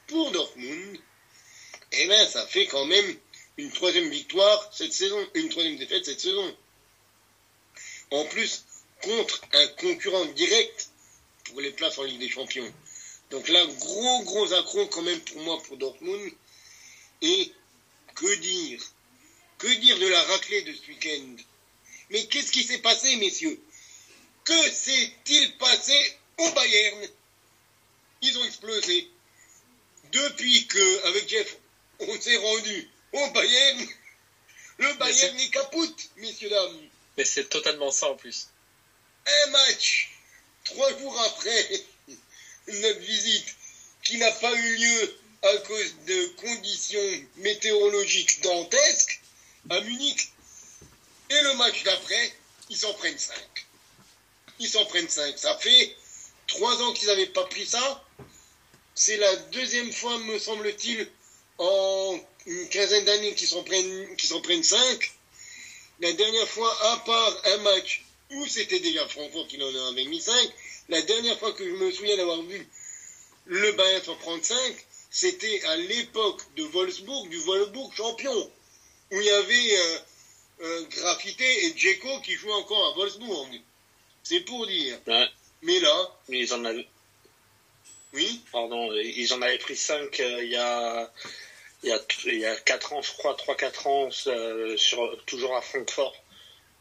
pour Dortmund, eh ben, ça fait quand même une troisième victoire cette saison, une troisième défaite cette saison. En plus, contre un concurrent direct pour les places en Ligue des Champions. Donc là, gros, gros accro quand même pour moi, pour Dortmund. Et que dire? Que dire de la raclée de ce week-end? Mais qu'est-ce qui s'est passé, messieurs? Que s'est-il passé au Bayern? Ils ont explosé. Depuis que, avec Jeff, on s'est rendu au Bayern, le Bayern est capoute, messieurs, dames. Mais c'est totalement ça en plus. Un match, trois jours après notre visite, qui n'a pas eu lieu à cause de conditions météorologiques dantesques à Munich. Et le match d'après, ils s'en prennent cinq. Ils s'en prennent cinq. Ça fait trois ans qu'ils n'avaient pas pris ça. C'est la deuxième fois, me semble-t-il, en une quinzaine d'années qu'ils s'en prennent, qu'ils s'en prennent cinq. La dernière fois, à part un match où c'était déjà Francfort qui en avait mis cinq, la dernière fois que je me souviens d'avoir vu le Bayern s'en prendre cinq, c'était à l'époque de Wolfsburg, du Wolfsburg champion, où il y avait euh, euh, Graffité et Djeko qui jouaient encore à Wolfsburg. C'est pour dire. Ouais. Mais là, Mais ils en avaient, oui, pardon, ils en avaient pris 5 il y a, il y a, il y a 4 ans, je crois, 3-4 ans, euh, sur, toujours à Francfort.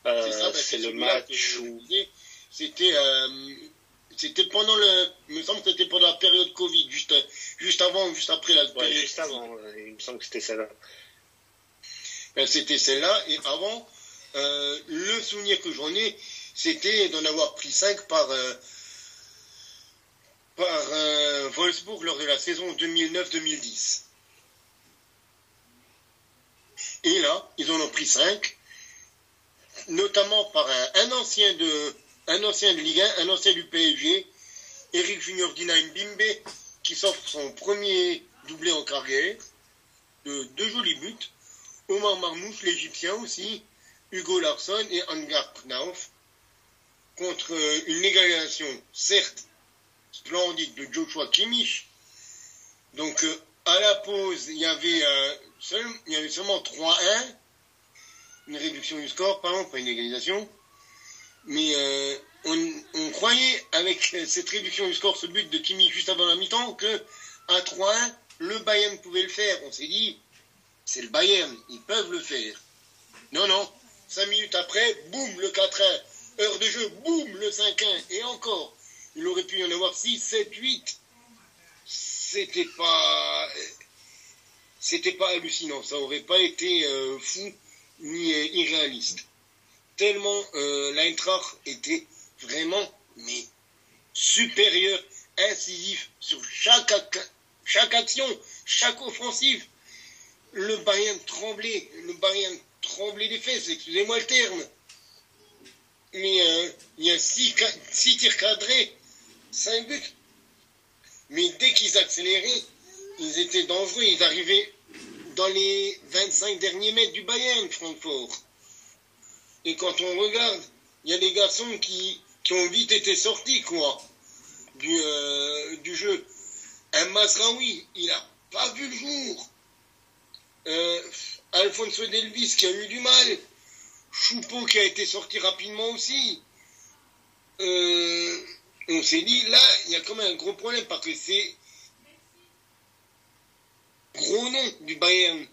Euh, c'est ça, bah, c'est le match où. C'était, euh, c'était pendant le, il me semble que c'était pendant la période Covid, juste, juste avant, juste après la ouais, période. juste avant, il me semble que c'était celle-là. Ben, c'était celle-là. Et avant, euh, le souvenir que j'en ai, c'était d'en avoir pris 5 par, euh, par euh, Wolfsburg lors de la saison 2009-2010. Et là, ils en ont pris 5, notamment par un, un ancien de un ancien de Ligue 1, un ancien du PSG, Eric Junior Dinaim Bimbe, qui s'offre son premier doublé en carrière, de deux jolis buts. Omar Marmouche, l'Égyptien aussi, Hugo Larsson et Angar Knauf, contre euh, une égalisation, certes, splendide de Joshua Kimmich. Donc, euh, à la pause, il y avait, euh, il y avait seulement 3-1, une réduction du score, pardon, pas une égalisation. Mais euh, on, on croyait, avec euh, cette réduction du score, ce but de Kimmich juste avant la mi-temps, que à 3-1, le Bayern pouvait le faire. On s'est dit, c'est le Bayern, ils peuvent le faire. Non, non. Cinq minutes après, boum, le 4-1. Heure de jeu, boum, le 5-1. Et encore, il aurait pu y en avoir 6, 7, 8. C'était pas... C'était pas hallucinant. Ça aurait pas été euh, fou ni euh, irréaliste. Tellement euh, l'Eintracht était vraiment, mais supérieur, incisif sur chaque, chaque action, chaque offensive le Bayern tremblait, le Bayern tremblait des fesses, excusez-moi le terme. Mais euh, il y a six, six tirs cadrés, cinq buts. Mais dès qu'ils accéléraient, ils étaient dangereux, ils arrivaient dans les 25 derniers mètres du Bayern, Francfort. Et quand on regarde, il y a des garçons qui, qui ont vite été sortis, quoi, du, euh, du jeu. Un Masraoui, il n'a pas vu le jour. Euh, Alfonso Delvis qui a eu du mal. Choupeau qui a été sorti rapidement aussi. Euh, on s'est dit, là, il y a quand même un gros problème parce que c'est gros nom du Bayern.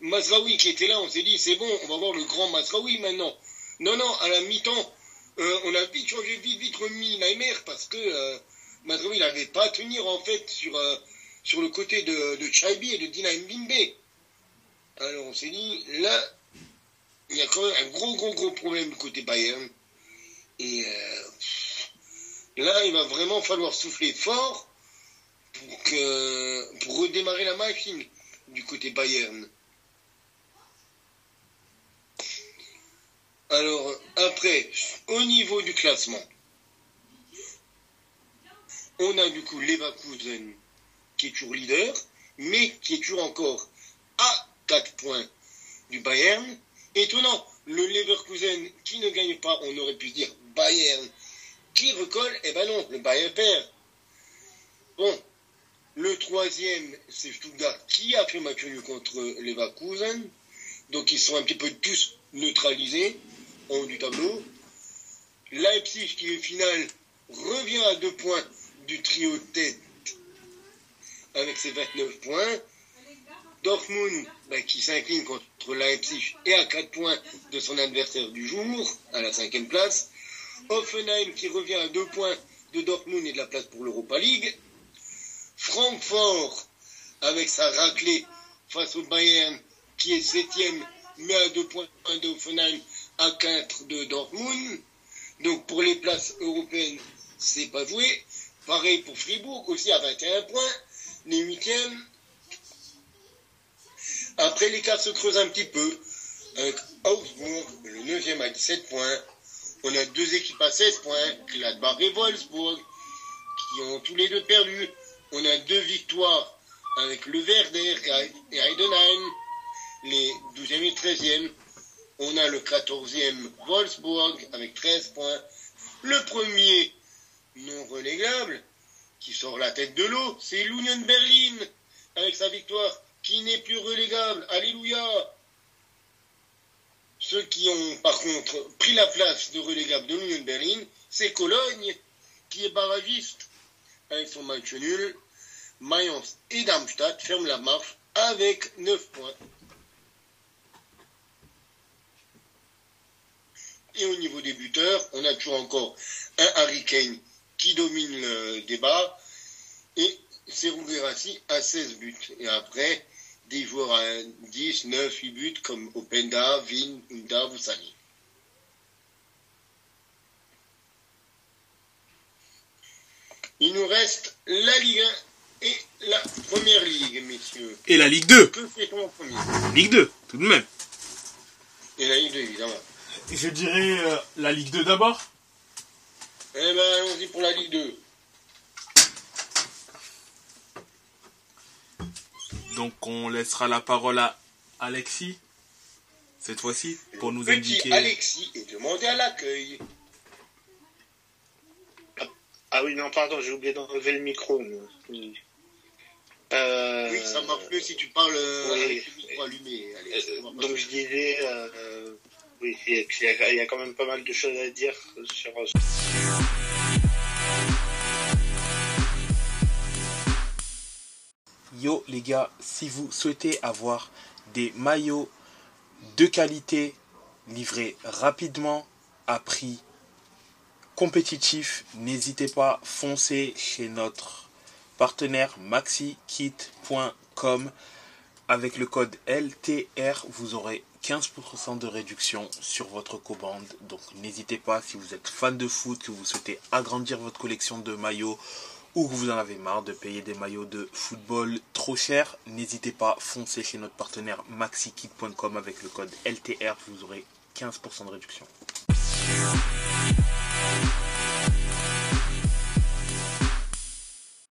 Mazraoui qui était là, on s'est dit, c'est bon, on va voir le grand Mazraoui maintenant. Non, non, à la mi-temps, euh, on a vite changé, vite, vite remis Naimer parce que euh, Mazraoui n'avait pas à tenir en fait sur, euh, le côté de, de Chaibi et de Dina Mbimbe. Alors on s'est dit, là, il y a quand même un gros, gros, gros problème du côté Bayern. Et euh, là, il va vraiment falloir souffler fort pour redémarrer la machine du côté Bayern. Alors, après, au niveau du classement, on a du coup Leverkusen qui est toujours leader, mais qui est toujours encore à 4 points du Bayern. Étonnant, le Leverkusen qui ne gagne pas, on aurait pu dire Bayern qui recolle, eh ben non, le Bayern perd. Bon, le troisième, c'est Stuttgart qui a fait match contre Leverkusen. Donc ils sont un petit peu tous neutralisés haut du tableau. Leipzig qui est finale revient à deux points du trio de tête avec ses 29 points. Dortmund bah, qui s'incline contre Leipzig et à 4 points de son adversaire du jour, à la cinquième place. Hoffenheim qui revient à 2 points de Dortmund et de la place pour l'Europa League. Francfort avec sa raclée face au Bayern qui est septième mais à 2 points de Hoffenheim à 4 de Dortmund. Donc pour les places européennes, c'est pas joué. Pareil pour Fribourg, aussi à 21 points. Les huitièmes. Après, l'écart se creuse un petit peu. Avec Augsbourg, le 9e à 17 points. On a deux équipes à 16 points, Gladbach et Wolfsburg. qui ont tous les deux perdu. On a deux victoires avec le Werder et Heidenheim, les 12e et 13e. On a le 14e Wolfsburg avec 13 points. Le premier non relégable qui sort la tête de l'eau, c'est l'Union Berlin avec sa victoire qui n'est plus relégable. Alléluia. Ceux qui ont par contre pris la place de relégable de l'Union Berlin, c'est Cologne qui est barragiste avec son match nul. Mayence et Darmstadt ferment la marche avec 9 points. Et au niveau des buteurs, on a toujours encore un Harry Kane qui domine le débat et Serou Guerassi à 16 buts. Et après, des joueurs à 10, 9, 8 buts comme Openda, Vin, Unda, Voussani. Il nous reste la Ligue 1 et la Première Ligue, messieurs. Et la Ligue 2 Que fait-on en premier? Ligue 2, tout de même. Et la Ligue 2, évidemment. Je dirais euh, la Ligue 2 d'abord. Eh ben, allons-y pour la Ligue 2. Donc on laissera la parole à Alexis, cette fois-ci, pour nous Petit indiquer... Alexis est demandé à l'accueil. Ah oui, non, pardon, j'ai oublié d'enlever le micro. Euh, Oui, ça marche mieux si tu parles euh, oui. avec le micro allumé. Euh, pas donc je disais, euh, oui, il y, a- quand même pas mal de choses à dire sur. Yo les gars, si vous souhaitez avoir des maillots de qualité livrés rapidement à prix compétitif, n'hésitez pas, foncez chez notre partenaire maxikit.com avec le code LTR, vous aurez 15% de réduction sur votre commande. Donc n'hésitez pas si vous êtes fan de foot, que vous souhaitez agrandir votre collection de maillots ou que vous en avez marre de payer des maillots de football trop cher, n'hésitez pas, foncez chez notre partenaire maxikit.com avec le code LTR, vous aurez 15% de réduction.